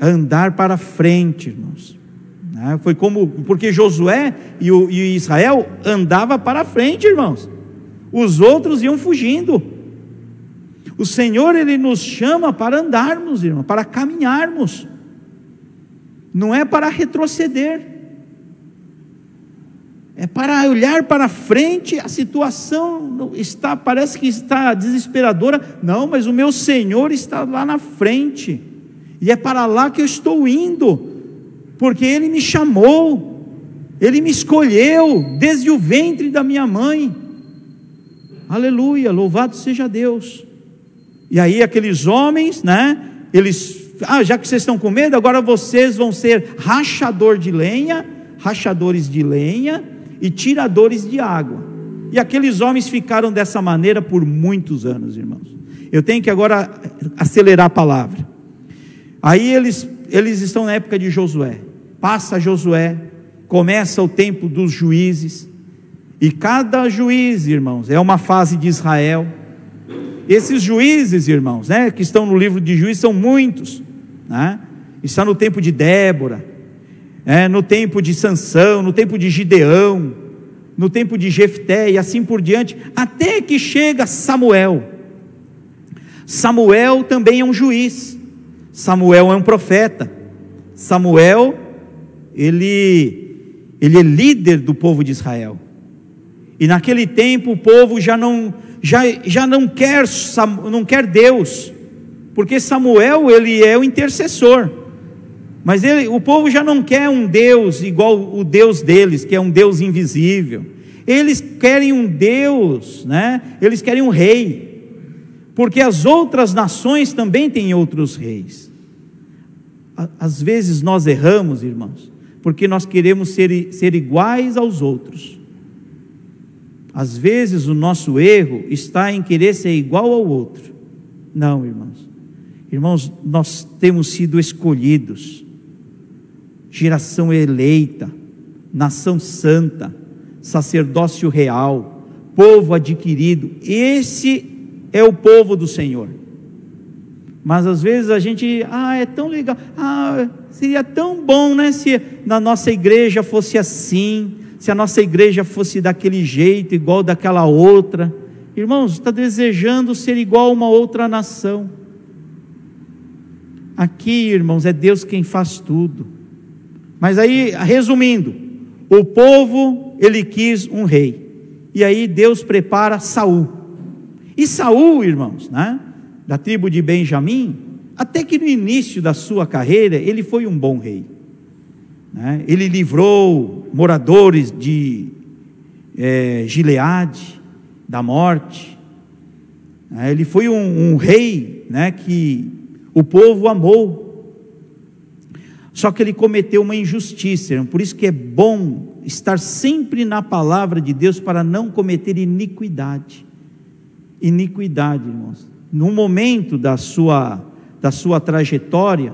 Andar para frente, irmãos. Né? Foi como, porque Josué e, o, e Israel andava para frente, irmãos. Os outros iam fugindo. O Senhor, Ele nos chama para andarmos, irmão, para caminharmos não é para retroceder, é para olhar para frente, a situação está, parece que está desesperadora, não, mas o meu Senhor está lá na frente, e é para lá que eu estou indo, porque Ele me chamou, Ele me escolheu desde o ventre da minha mãe, aleluia, louvado seja Deus. E aí aqueles homens, né, eles ah, já que vocês estão com medo, agora vocês vão ser rachador de lenha, rachadores de lenha e tiradores de água. E aqueles homens ficaram dessa maneira por muitos anos, irmãos. Eu tenho que agora acelerar a palavra. Aí eles, eles estão na época de Josué. Passa Josué, começa o tempo dos juízes. E cada juiz, irmãos, é uma fase de Israel. Esses juízes, irmãos, né, que estão no livro de juízes, são muitos né? está no tempo de Débora, é, no tempo de Sansão, no tempo de Gideão, no tempo de Jefté e assim por diante, até que chega Samuel. Samuel também é um juiz. Samuel é um profeta. Samuel, ele ele é líder do povo de Israel. E naquele tempo o povo já não já, já não quer não quer Deus porque Samuel ele é o intercessor. Mas ele, o povo já não quer um Deus igual o Deus deles, que é um Deus invisível. Eles querem um Deus, né? Eles querem um rei. Porque as outras nações também têm outros reis. Às vezes nós erramos, irmãos, porque nós queremos ser, ser iguais aos outros. Às vezes o nosso erro está em querer ser igual ao outro. Não, irmãos. Irmãos, nós temos sido escolhidos, geração eleita, nação santa, sacerdócio real, povo adquirido. Esse é o povo do Senhor. Mas às vezes a gente, ah, é tão legal, ah, seria tão bom, né, se na nossa igreja fosse assim, se a nossa igreja fosse daquele jeito, igual daquela outra. Irmãos, está desejando ser igual a uma outra nação. Aqui, irmãos, é Deus quem faz tudo. Mas aí, resumindo, o povo ele quis um rei. E aí Deus prepara Saul. E Saul, irmãos, né, da tribo de Benjamim, até que no início da sua carreira ele foi um bom rei. Né? Ele livrou moradores de é, Gileade da morte. Né? Ele foi um, um rei né, que o povo amou. Só que ele cometeu uma injustiça, por isso que é bom estar sempre na palavra de Deus para não cometer iniquidade. Iniquidade, irmãos. No momento da sua da sua trajetória,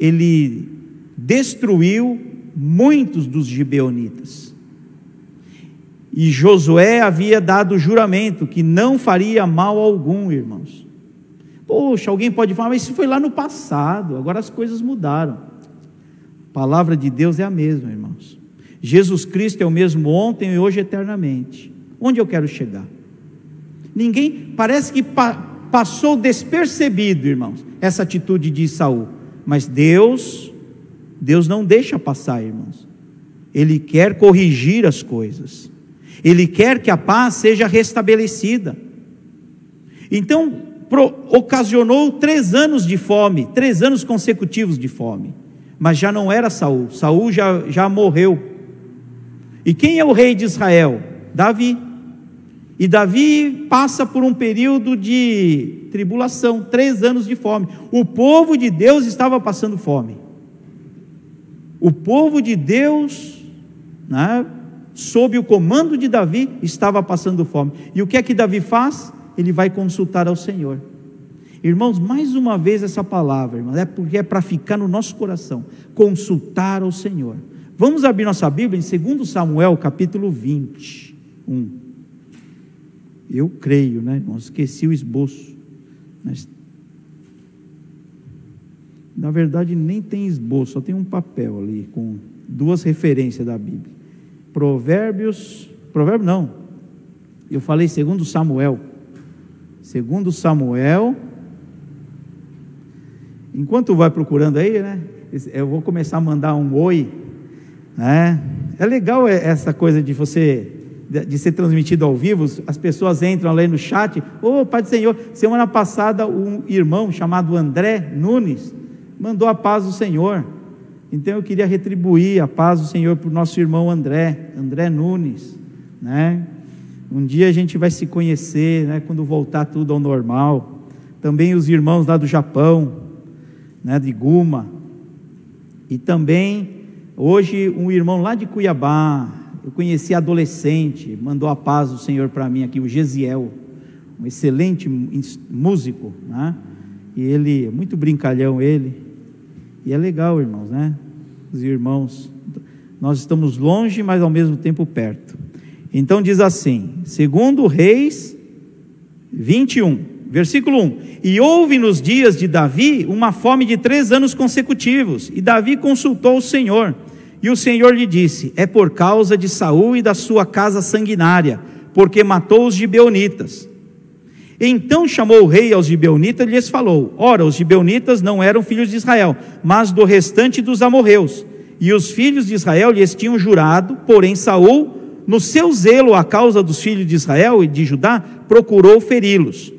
ele destruiu muitos dos gibeonitas. E Josué havia dado juramento que não faria mal algum, irmãos. Poxa, alguém pode falar, mas isso foi lá no passado, agora as coisas mudaram. Palavra de Deus é a mesma, irmãos. Jesus Cristo é o mesmo ontem e hoje eternamente. Onde eu quero chegar? Ninguém, parece que pa, passou despercebido, irmãos, essa atitude de Saul. Mas Deus, Deus não deixa passar, irmãos. Ele quer corrigir as coisas. Ele quer que a paz seja restabelecida. Então, pro, ocasionou três anos de fome, três anos consecutivos de fome. Mas já não era Saul. Saul já, já morreu. E quem é o rei de Israel? Davi. E Davi passa por um período de tribulação, três anos de fome. O povo de Deus estava passando fome. O povo de Deus, né, sob o comando de Davi, estava passando fome. E o que é que Davi faz? Ele vai consultar ao Senhor. Irmãos, mais uma vez essa palavra, irmãos, é porque é para ficar no nosso coração. Consultar ao Senhor. Vamos abrir nossa Bíblia em 2 Samuel, capítulo 21. Eu creio, né, irmão? Esqueci o esboço. Mas, na verdade, nem tem esboço, só tem um papel ali com duas referências da Bíblia. Provérbios, provérbio não. Eu falei segundo Samuel. Segundo Samuel. Enquanto vai procurando aí, né? Eu vou começar a mandar um oi, né? É legal essa coisa de você de ser transmitido ao vivo, as pessoas entram ali no chat, ô oh, Pai do Senhor, semana passada um irmão chamado André Nunes mandou a paz do Senhor, então eu queria retribuir a paz do Senhor para o nosso irmão André, André Nunes, né? Um dia a gente vai se conhecer, né? Quando voltar tudo ao normal. Também os irmãos lá do Japão, né? De Guma. E também hoje um irmão lá de Cuiabá, eu conheci adolescente, mandou a paz do Senhor para mim aqui, o Gesiel, um excelente músico, né? E ele, muito brincalhão ele. E é legal, irmãos, né? Os irmãos, nós estamos longe, mas ao mesmo tempo perto. Então diz assim, segundo Reis 21, versículo 1: E houve nos dias de Davi uma fome de três anos consecutivos, e Davi consultou o Senhor. E o Senhor lhe disse: É por causa de Saul e da sua casa sanguinária, porque matou os gibeonitas. Então chamou o rei aos gibeonitas e lhes falou: Ora, os gibeonitas não eram filhos de Israel, mas do restante dos amorreus. E os filhos de Israel lhes tinham jurado, porém Saul, no seu zelo à causa dos filhos de Israel e de Judá, procurou feri-los.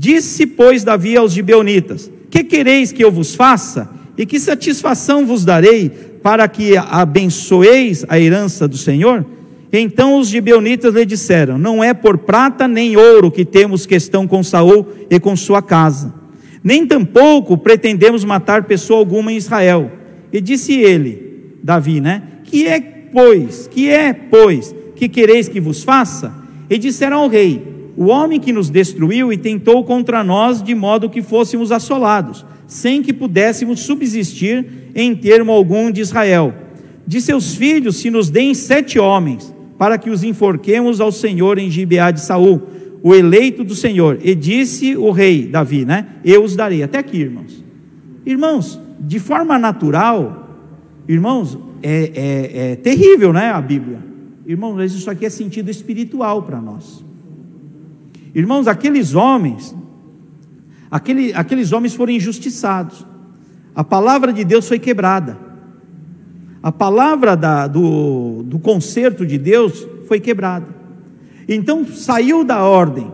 Disse, pois, Davi aos gibeonitas: Que quereis que eu vos faça? E que satisfação vos darei para que abençoeis a herança do Senhor? Então os gibeonitas lhe disseram: Não é por prata nem ouro que temos questão com Saul e com sua casa, nem tampouco pretendemos matar pessoa alguma em Israel. E disse ele, Davi, né? Que é, pois, que é, pois, que quereis que vos faça? E disseram ao rei: O homem que nos destruiu e tentou contra nós de modo que fôssemos assolados, sem que pudéssemos subsistir em termo algum de Israel. De seus filhos se nos deem sete homens, para que os enforquemos ao Senhor em Gibeá de Saul, o eleito do Senhor. E disse o rei Davi, né? Eu os darei. Até aqui, irmãos. Irmãos, de forma natural, irmãos, é, é, é terrível, né? A Bíblia. Irmãos, mas isso aqui é sentido espiritual para nós. Irmãos, aqueles homens, aquele, aqueles homens foram injustiçados. A palavra de Deus foi quebrada. A palavra da, do, do conserto de Deus foi quebrada. Então saiu da ordem,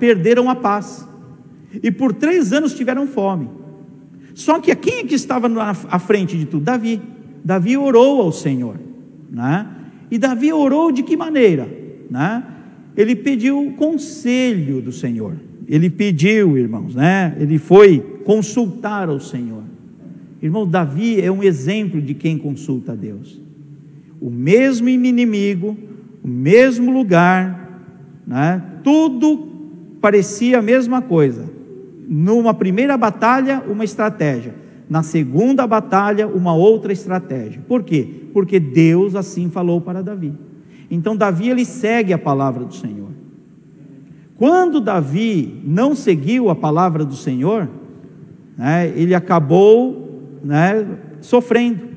perderam a paz. E por três anos tiveram fome. Só que quem é que estava à frente de tudo? Davi. Davi orou ao Senhor. Né? E Davi orou de que maneira? Né? Ele pediu o conselho do Senhor. Ele pediu, irmãos, né? Ele foi consultar ao Senhor. Irmão, Davi é um exemplo de quem consulta a Deus. O mesmo inimigo, o mesmo lugar, né? tudo parecia a mesma coisa. Numa primeira batalha, uma estratégia. Na segunda batalha, uma outra estratégia. Por quê? Porque Deus assim falou para Davi. Então, Davi ele segue a palavra do Senhor. Quando Davi não seguiu a palavra do Senhor, né, ele acabou né, sofrendo,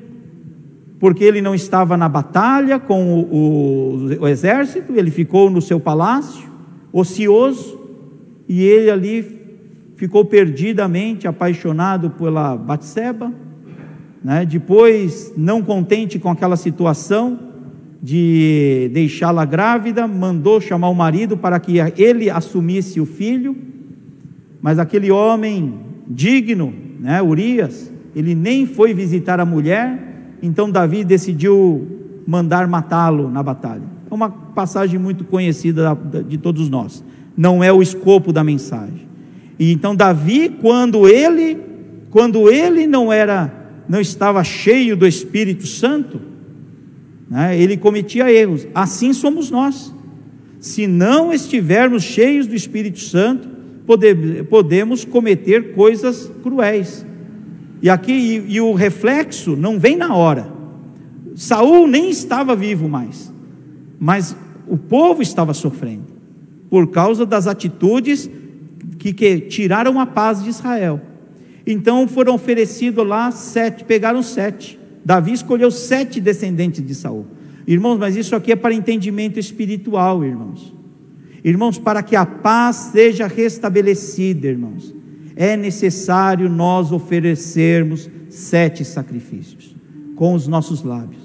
porque ele não estava na batalha com o, o, o exército, ele ficou no seu palácio, ocioso, e ele ali ficou perdidamente apaixonado pela Batseba, né? depois, não contente com aquela situação de deixá-la grávida, mandou chamar o marido para que ele assumisse o filho, mas aquele homem digno, né, Urias, ele nem foi visitar a mulher, então Davi decidiu mandar matá-lo na batalha. É uma passagem muito conhecida de todos nós. Não é o escopo da mensagem. E então Davi, quando ele, quando ele não era, não estava cheio do Espírito Santo, né, ele cometia erros. Assim somos nós. Se não estivermos cheios do Espírito Santo, pode, podemos cometer coisas cruéis. E aqui e, e o reflexo não vem na hora. Saul nem estava vivo mais, mas o povo estava sofrendo por causa das atitudes que, que tiraram a paz de Israel. Então foram oferecidos lá sete, pegaram sete. Davi escolheu sete descendentes de Saul. Irmãos, mas isso aqui é para entendimento espiritual, irmãos. Irmãos, para que a paz seja restabelecida, irmãos, é necessário nós oferecermos sete sacrifícios com os nossos lábios.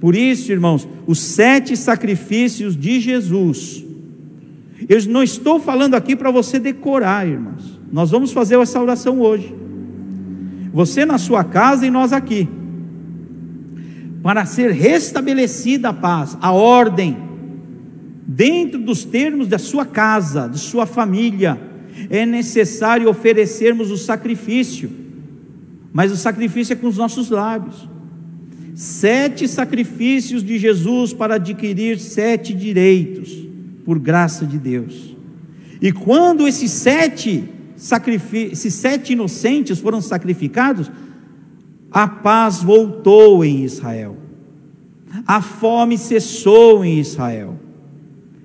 Por isso, irmãos, os sete sacrifícios de Jesus. Eu não estou falando aqui para você decorar, irmãos. Nós vamos fazer essa oração hoje. Você na sua casa e nós aqui. Para ser restabelecida a paz, a ordem, dentro dos termos da sua casa, de sua família, é necessário oferecermos o sacrifício, mas o sacrifício é com os nossos lábios. Sete sacrifícios de Jesus para adquirir sete direitos, por graça de Deus. E quando esses sete esses sete inocentes foram sacrificados, a paz voltou em Israel, a fome cessou em Israel.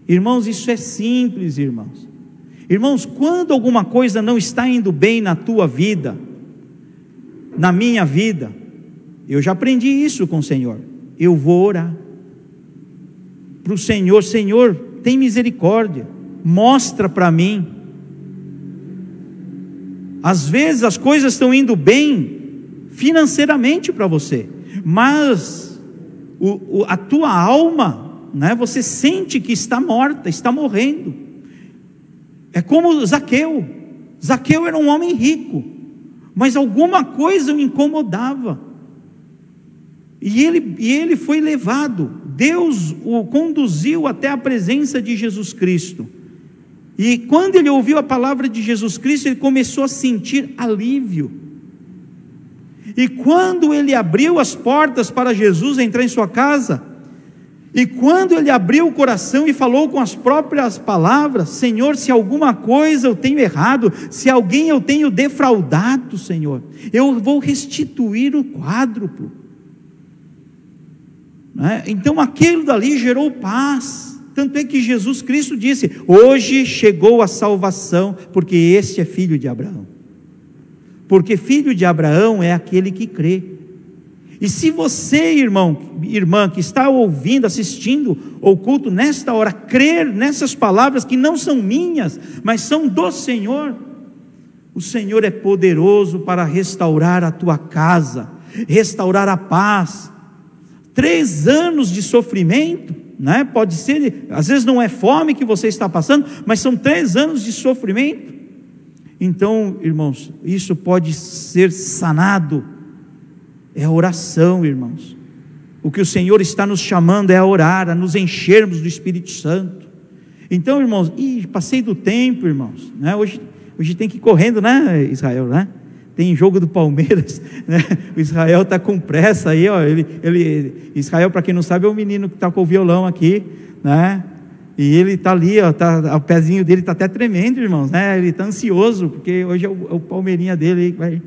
Irmãos, isso é simples, irmãos. Irmãos, quando alguma coisa não está indo bem na tua vida, na minha vida, eu já aprendi isso com o Senhor. Eu vou orar para o Senhor: Senhor, tem misericórdia, mostra para mim. Às vezes as coisas estão indo bem financeiramente para você, mas o, o, a tua alma, né, você sente que está morta, está morrendo. É como Zaqueu. Zaqueu era um homem rico, mas alguma coisa o incomodava. E ele, e ele foi levado, Deus o conduziu até a presença de Jesus Cristo. E quando ele ouviu a palavra de Jesus Cristo, ele começou a sentir alívio. E quando ele abriu as portas para Jesus entrar em sua casa, e quando ele abriu o coração e falou com as próprias palavras: Senhor, se alguma coisa eu tenho errado, se alguém eu tenho defraudado, Senhor, eu vou restituir o quádruplo. Né? Então aquilo dali gerou paz. Tanto é que Jesus Cristo disse: Hoje chegou a salvação, porque este é filho de Abraão. Porque filho de Abraão é aquele que crê. E se você, irmão, irmã, que está ouvindo, assistindo o culto nesta hora, crer nessas palavras que não são minhas, mas são do Senhor, o Senhor é poderoso para restaurar a tua casa, restaurar a paz. Três anos de sofrimento, né? Pode ser, às vezes não é fome que você está passando, mas são três anos de sofrimento. Então, irmãos, isso pode ser sanado é a oração, irmãos. O que o Senhor está nos chamando é a orar, a nos enchermos do Espírito Santo. Então, irmãos, ih, passei do tempo, irmãos. Né? Hoje, hoje tem que ir correndo, né, Israel, né? Tem jogo do Palmeiras, né? O Israel está com pressa aí, ó. Ele, ele, Israel, para quem não sabe, é o menino que está com o violão aqui, né? E ele está ali, ó, tá, o pezinho dele está até tremendo, irmãos, né? Ele está ansioso, porque hoje é o, é o Palmeirinha dele que vai,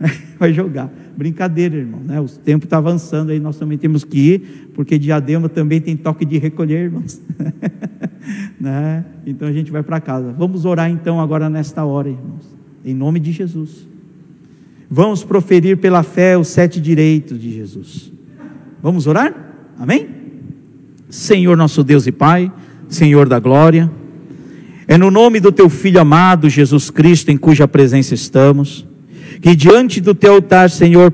vai jogar. Brincadeira, irmão, né? O tempo está avançando aí, nós também temos que ir, porque Diadema também tem toque de recolher, irmãos. né? Então a gente vai para casa. Vamos orar então agora nesta hora, irmãos, em nome de Jesus. Vamos proferir pela fé os sete direitos de Jesus. Vamos orar? Amém? Senhor nosso Deus e Pai, Senhor da glória, é no nome do teu Filho amado Jesus Cristo, em cuja presença estamos que diante do teu altar, Senhor,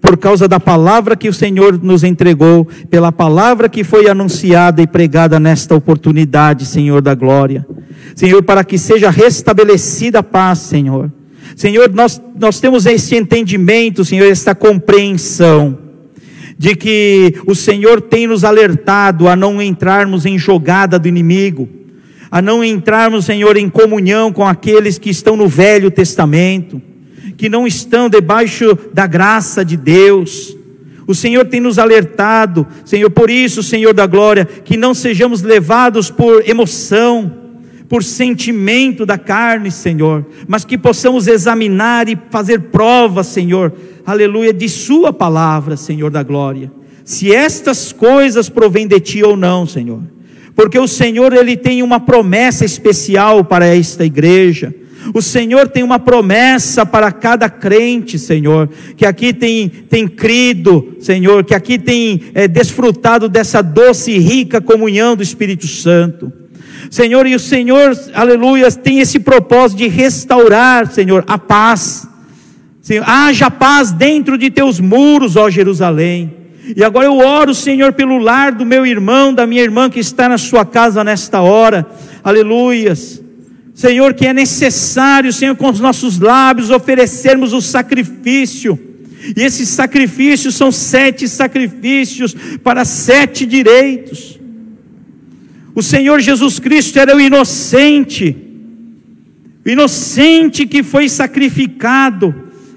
por causa da palavra que o Senhor nos entregou, pela palavra que foi anunciada e pregada nesta oportunidade, Senhor da glória. Senhor, para que seja restabelecida a paz, Senhor. Senhor, nós, nós temos esse entendimento, Senhor, esta compreensão de que o Senhor tem nos alertado a não entrarmos em jogada do inimigo, a não entrarmos, Senhor, em comunhão com aqueles que estão no Velho Testamento, que não estão debaixo da graça de Deus. O Senhor tem nos alertado, Senhor, por isso, Senhor da glória, que não sejamos levados por emoção, por sentimento da carne, Senhor, mas que possamos examinar e fazer provas, Senhor, aleluia, de Sua palavra, Senhor da glória. Se estas coisas provêm de Ti ou não, Senhor, porque o Senhor, Ele tem uma promessa especial para esta igreja. O Senhor tem uma promessa para cada crente, Senhor, que aqui tem, tem crido, Senhor, que aqui tem é, desfrutado dessa doce e rica comunhão do Espírito Santo. Senhor, e o Senhor, aleluia, tem esse propósito de restaurar, Senhor, a paz. Senhor, haja paz dentro de teus muros, ó Jerusalém. E agora eu oro, Senhor, pelo lar do meu irmão, da minha irmã que está na sua casa nesta hora. Aleluias. Senhor, que é necessário, Senhor, com os nossos lábios oferecermos o sacrifício. E esses sacrifícios são sete sacrifícios para sete direitos. O Senhor Jesus Cristo era o inocente, o inocente que foi sacrificado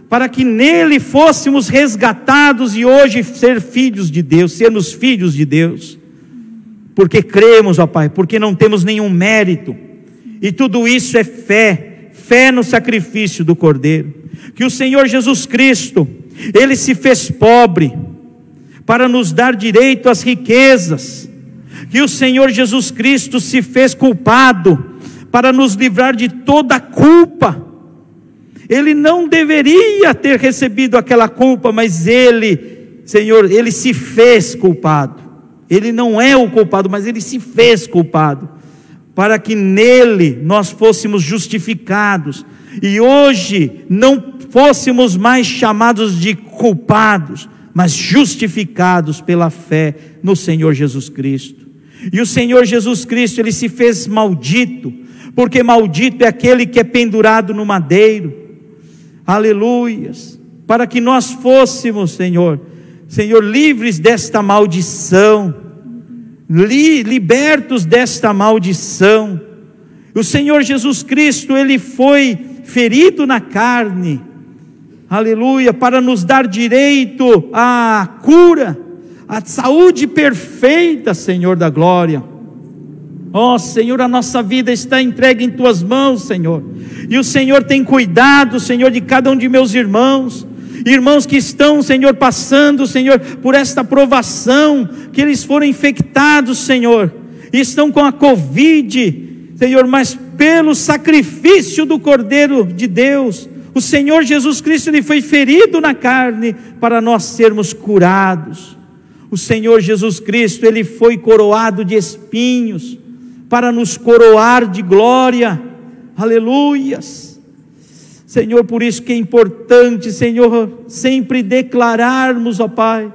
para que nele fôssemos resgatados e hoje ser filhos de Deus, sermos filhos de Deus. Porque cremos, ó Pai, porque não temos nenhum mérito. E tudo isso é fé, fé no sacrifício do Cordeiro. Que o Senhor Jesus Cristo, ele se fez pobre para nos dar direito às riquezas. Que o Senhor Jesus Cristo se fez culpado para nos livrar de toda a culpa ele não deveria ter recebido aquela culpa, mas ele, Senhor, ele se fez culpado. Ele não é o culpado, mas ele se fez culpado, para que nele nós fôssemos justificados e hoje não fôssemos mais chamados de culpados, mas justificados pela fé no Senhor Jesus Cristo. E o Senhor Jesus Cristo, ele se fez maldito, porque maldito é aquele que é pendurado no madeiro. Aleluias, para que nós fôssemos, Senhor, Senhor, livres desta maldição, li, libertos desta maldição. O Senhor Jesus Cristo, Ele foi ferido na carne, aleluia, para nos dar direito à cura, à saúde perfeita, Senhor da glória. Ó oh, Senhor, a nossa vida está entregue em tuas mãos, Senhor. E o Senhor tem cuidado, Senhor, de cada um de meus irmãos. Irmãos que estão, Senhor, passando, Senhor, por esta provação, que eles foram infectados, Senhor, e estão com a Covid, Senhor, mas pelo sacrifício do Cordeiro de Deus, o Senhor Jesus Cristo, ele foi ferido na carne para nós sermos curados. O Senhor Jesus Cristo, ele foi coroado de espinhos para nos coroar de glória. Aleluias. Senhor, por isso que é importante, Senhor, sempre declararmos, ó Pai,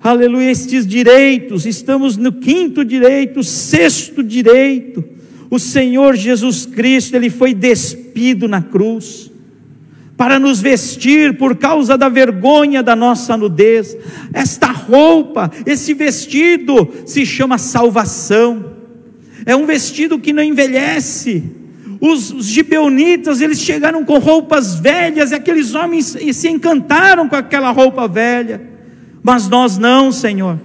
aleluia, estes direitos. Estamos no quinto direito, sexto direito. O Senhor Jesus Cristo, Ele foi despido na cruz para nos vestir por causa da vergonha da nossa nudez. Esta roupa, esse vestido se chama salvação é um vestido que não envelhece. Os, os gibeonitas, eles chegaram com roupas velhas, e aqueles homens se encantaram com aquela roupa velha, mas nós não, Senhor.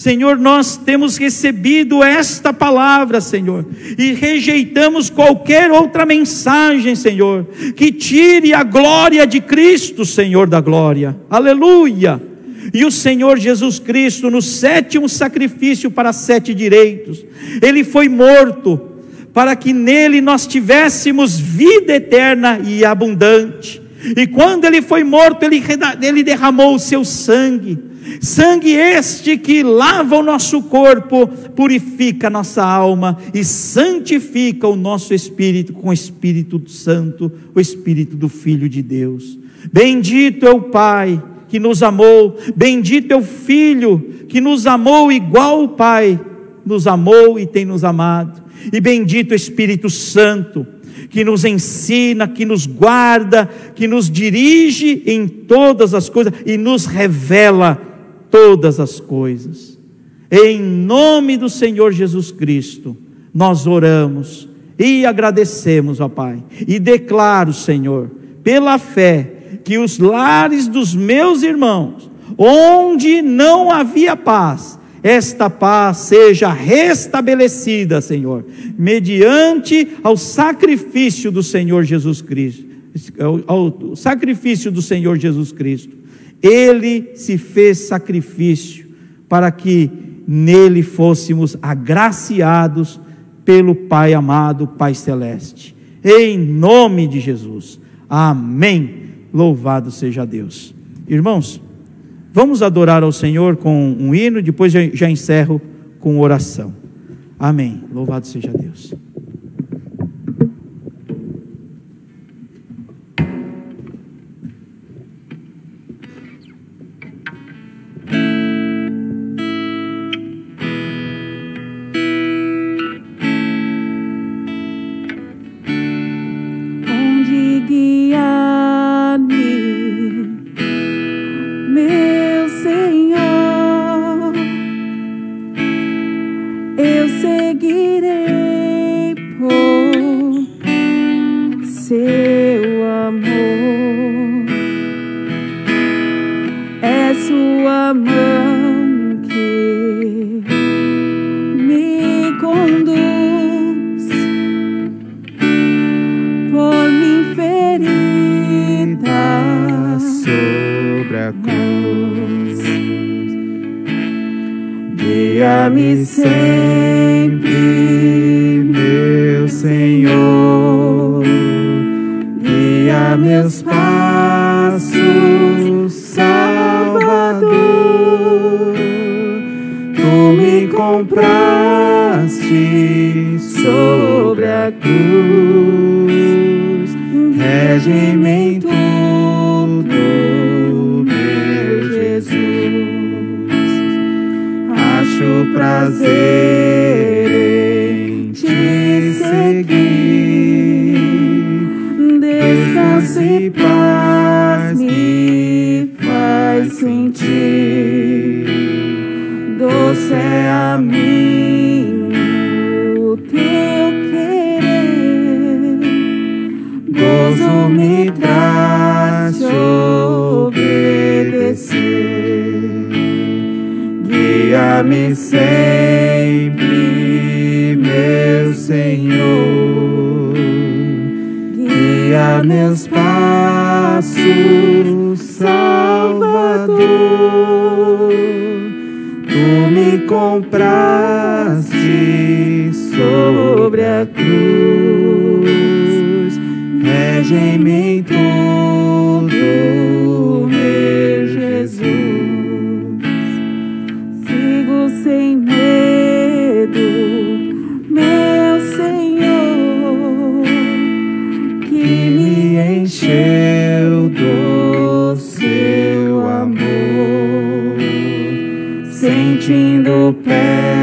Senhor, nós temos recebido esta palavra, Senhor, e rejeitamos qualquer outra mensagem, Senhor, que tire a glória de Cristo, Senhor da glória. Aleluia. E o Senhor Jesus Cristo, no sétimo sacrifício para sete direitos, ele foi morto para que nele nós tivéssemos vida eterna e abundante. E quando ele foi morto, ele, ele derramou o seu sangue, sangue este que lava o nosso corpo, purifica a nossa alma e santifica o nosso espírito com o Espírito Santo, o Espírito do Filho de Deus. Bendito é o Pai que nos amou. Bendito é o Filho que nos amou igual o Pai nos amou e tem nos amado. E bendito o Espírito Santo que nos ensina, que nos guarda, que nos dirige em todas as coisas e nos revela todas as coisas. Em nome do Senhor Jesus Cristo, nós oramos e agradecemos, ó Pai, e declaro, Senhor, pela fé, que os lares dos meus irmãos, onde não havia paz, esta paz seja restabelecida, Senhor, mediante ao sacrifício do Senhor Jesus Cristo, ao, ao sacrifício do Senhor Jesus Cristo. Ele se fez sacrifício para que nele fôssemos agraciados pelo Pai amado, Pai celeste. Em nome de Jesus. Amém. Louvado seja Deus. Irmãos, Vamos adorar ao Senhor com um hino, depois já, encerro com oração. Amém. Louvado seja Deus. pay.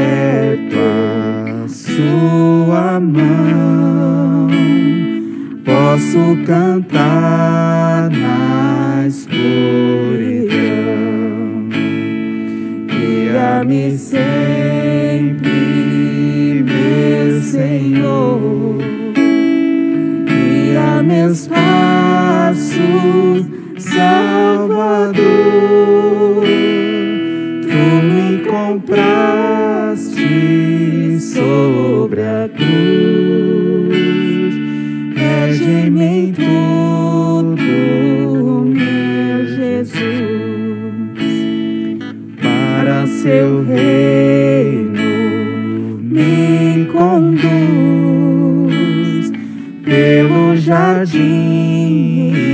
sozinho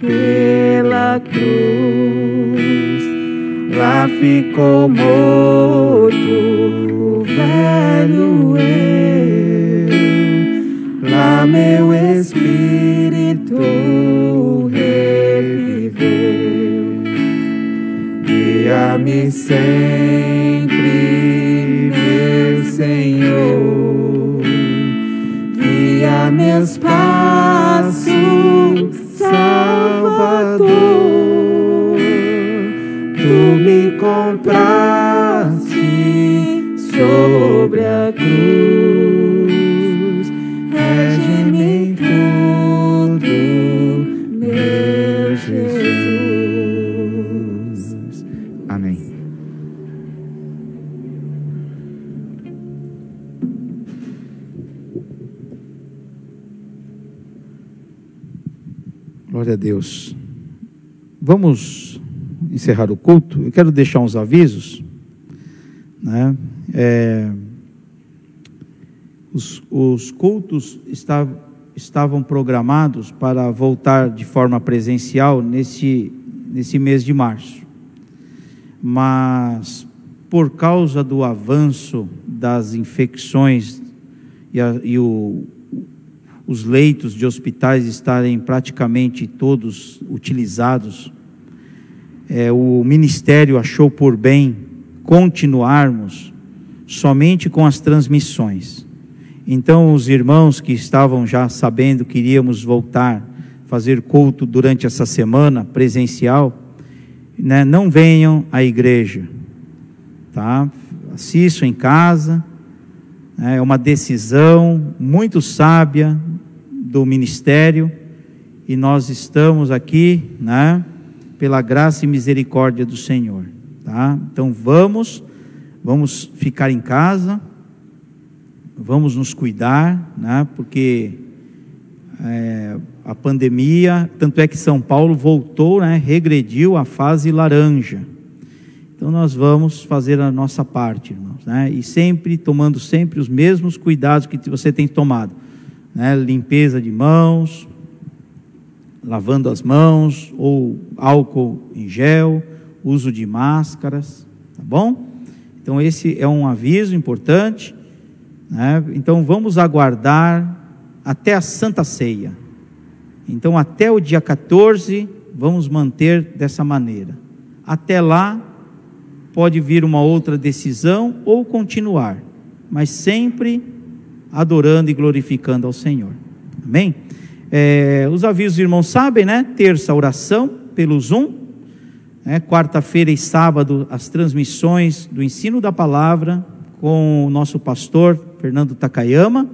pela cruz. Lá ficou morto o velho eu. Lá meu espírito reviveu. Guia-me sempre meu Senhor. Guia meus pais Glória a Deus. Vamos encerrar o culto. Eu quero deixar uns avisos. Né? É, os, os cultos estavam, estavam programados para voltar de forma presencial nesse, nesse mês de março. Mas, por causa do avanço das infecções e, a, e o, os leitos de hospitais estarem praticamente todos utilizados, é, o ministério achou por bem continuarmos somente com as transmissões. Então, os irmãos que estavam já sabendo que iríamos voltar, fazer culto durante essa semana presencial, né, não venham à igreja, tá? Assistam em casa, né, é uma decisão muito sábia do ministério e nós estamos aqui, né, pela graça e misericórdia do Senhor, tá? Então vamos, vamos ficar em casa, vamos nos cuidar, né, porque é, a pandemia, tanto é que São Paulo voltou, né, regrediu à fase laranja. Então nós vamos fazer a nossa parte, irmãos, né? E sempre tomando sempre os mesmos cuidados que você tem tomado, né? Limpeza de mãos, lavando as mãos ou álcool em gel, uso de máscaras, tá bom? Então esse é um aviso importante, né? Então vamos aguardar até a Santa Ceia. Então até o dia 14 vamos manter dessa maneira. Até lá pode vir uma outra decisão ou continuar, mas sempre adorando e glorificando ao Senhor. Amém? É, os avisos, irmãos, sabem, né? Terça, oração pelo Zoom. Né? Quarta-feira e sábado, as transmissões do ensino da palavra com o nosso pastor Fernando Takayama.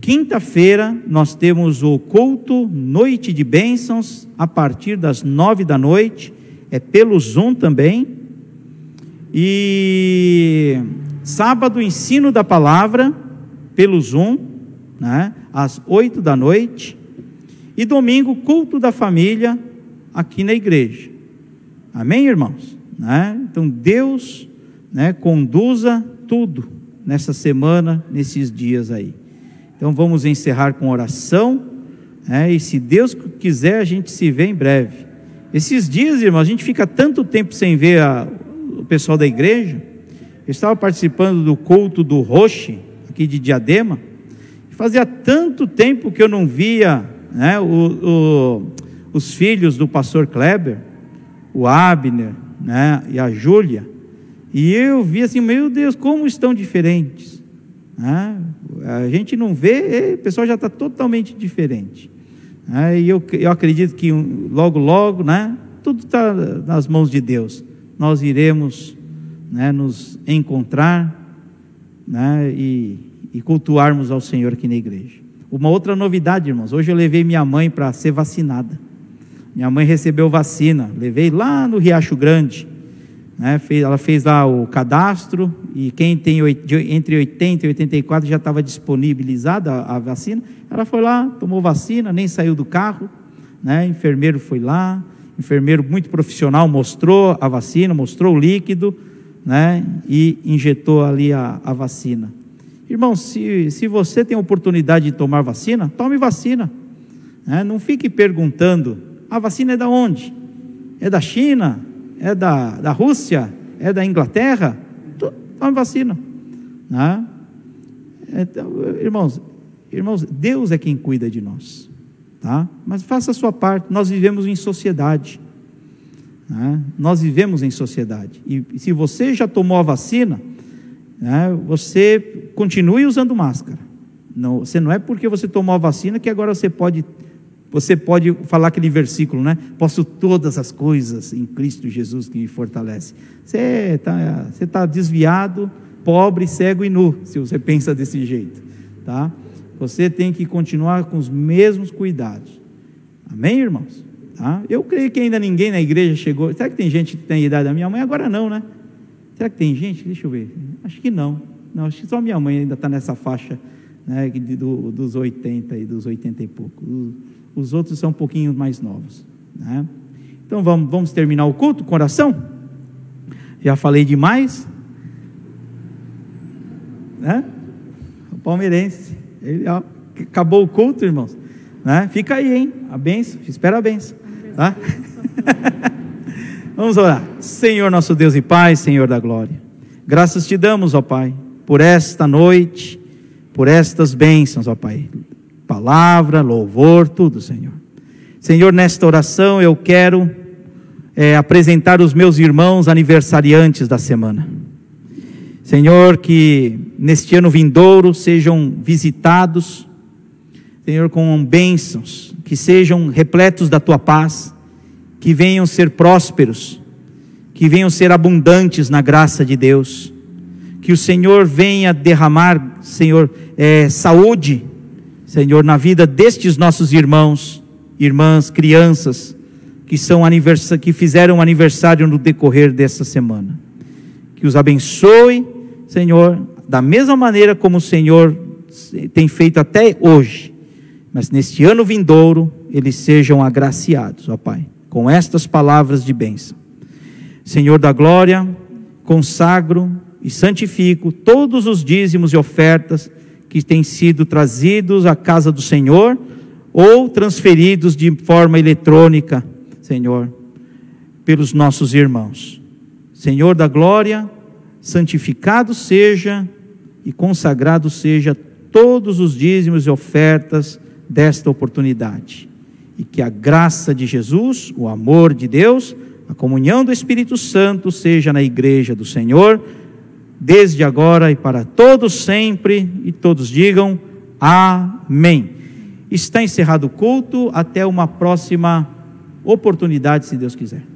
Quinta-feira, nós temos o culto Noite de Bênçãos, a partir das nove da noite. É pelo Zoom também. E sábado, ensino da palavra pelo Zoom, né? às oito da noite. E domingo, culto da família aqui na igreja. Amém, irmãos? Né? Então, Deus né, conduza tudo nessa semana, nesses dias aí. Então, vamos encerrar com oração. Né? E se Deus quiser, a gente se vê em breve. Esses dias, irmãos, a gente fica tanto tempo sem ver a, o pessoal da igreja. Eu estava participando do culto do Roche, aqui de Diadema. Fazia tanto tempo que eu não via né, o, o, os filhos do pastor Kleber, o Abner né, e a Júlia. E eu vi assim, meu Deus, como estão diferentes. Né? A gente não vê, o pessoal já está totalmente diferente. Né? E eu, eu acredito que logo, logo, né, tudo está nas mãos de Deus. Nós iremos né, nos encontrar né, e, e cultuarmos ao Senhor aqui na igreja. Uma outra novidade, irmãos, hoje eu levei minha mãe para ser vacinada. Minha mãe recebeu vacina, levei lá no Riacho Grande. Né, fez, ela fez lá o cadastro e quem tem entre 80 e 84 já estava disponibilizada a, a, vacina. Ela foi lá, tomou vacina, nem saiu do carro. Né, enfermeiro foi lá, enfermeiro muito profissional mostrou a vacina, mostrou o líquido né, e injetou ali a, a vacina. Irmão, se, se você tem oportunidade de tomar vacina, tome vacina. Né? Não fique perguntando: a vacina é da onde? É da China? É da, da Rússia? É da Inglaterra? Tome vacina. Né? Então, irmãos, irmãos, Deus é quem cuida de nós. Tá? Mas faça a sua parte, nós vivemos em sociedade. Né? Nós vivemos em sociedade. E se você já tomou a vacina, né, você continue usando máscara. Não, você não é porque você tomou a vacina que agora você pode você pode falar aquele versículo, né? Posso todas as coisas em Cristo Jesus que me fortalece. Você está você tá desviado, pobre, cego e nu, se você pensa desse jeito, tá? Você tem que continuar com os mesmos cuidados. Amém, irmãos? Tá? Eu creio que ainda ninguém na igreja chegou. Será que tem gente que tem a idade da minha mãe? Agora não, né? Será que tem gente? Deixa eu ver. Acho que não. Não, acho que só minha mãe ainda está nessa faixa né, do, dos 80 e dos 80 e pouco. Os outros são um pouquinho mais novos. Né? Então vamos, vamos terminar o culto com oração? Já falei demais. Né? O palmeirense. Ele, ó, acabou o culto, irmãos. Né? Fica aí, hein? A benção. Espera a benção. Tá? Vamos orar. Senhor nosso Deus e Pai, Senhor da glória. Graças te damos, ó Pai, por esta noite, por estas bênçãos, ó Pai. Palavra, louvor, tudo, Senhor. Senhor, nesta oração eu quero é, apresentar os meus irmãos aniversariantes da semana. Senhor, que neste ano vindouro sejam visitados, Senhor, com bênçãos, que sejam repletos da tua paz, que venham ser prósperos, que venham ser abundantes na graça de Deus, que o Senhor venha derramar, Senhor, é, saúde, Senhor, na vida destes nossos irmãos, irmãs, crianças, que, são que fizeram aniversário no decorrer dessa semana. Que os abençoe, Senhor, da mesma maneira como o Senhor tem feito até hoje, mas neste ano vindouro eles sejam agraciados, ó Pai com estas palavras de bênção. Senhor da glória, consagro e santifico todos os dízimos e ofertas que têm sido trazidos à casa do Senhor ou transferidos de forma eletrônica, Senhor, pelos nossos irmãos. Senhor da glória, santificado seja e consagrado seja todos os dízimos e ofertas desta oportunidade e que a graça de Jesus, o amor de Deus, a comunhão do Espírito Santo seja na igreja do Senhor, desde agora e para todos sempre, e todos digam amém. Está encerrado o culto, até uma próxima oportunidade, se Deus quiser.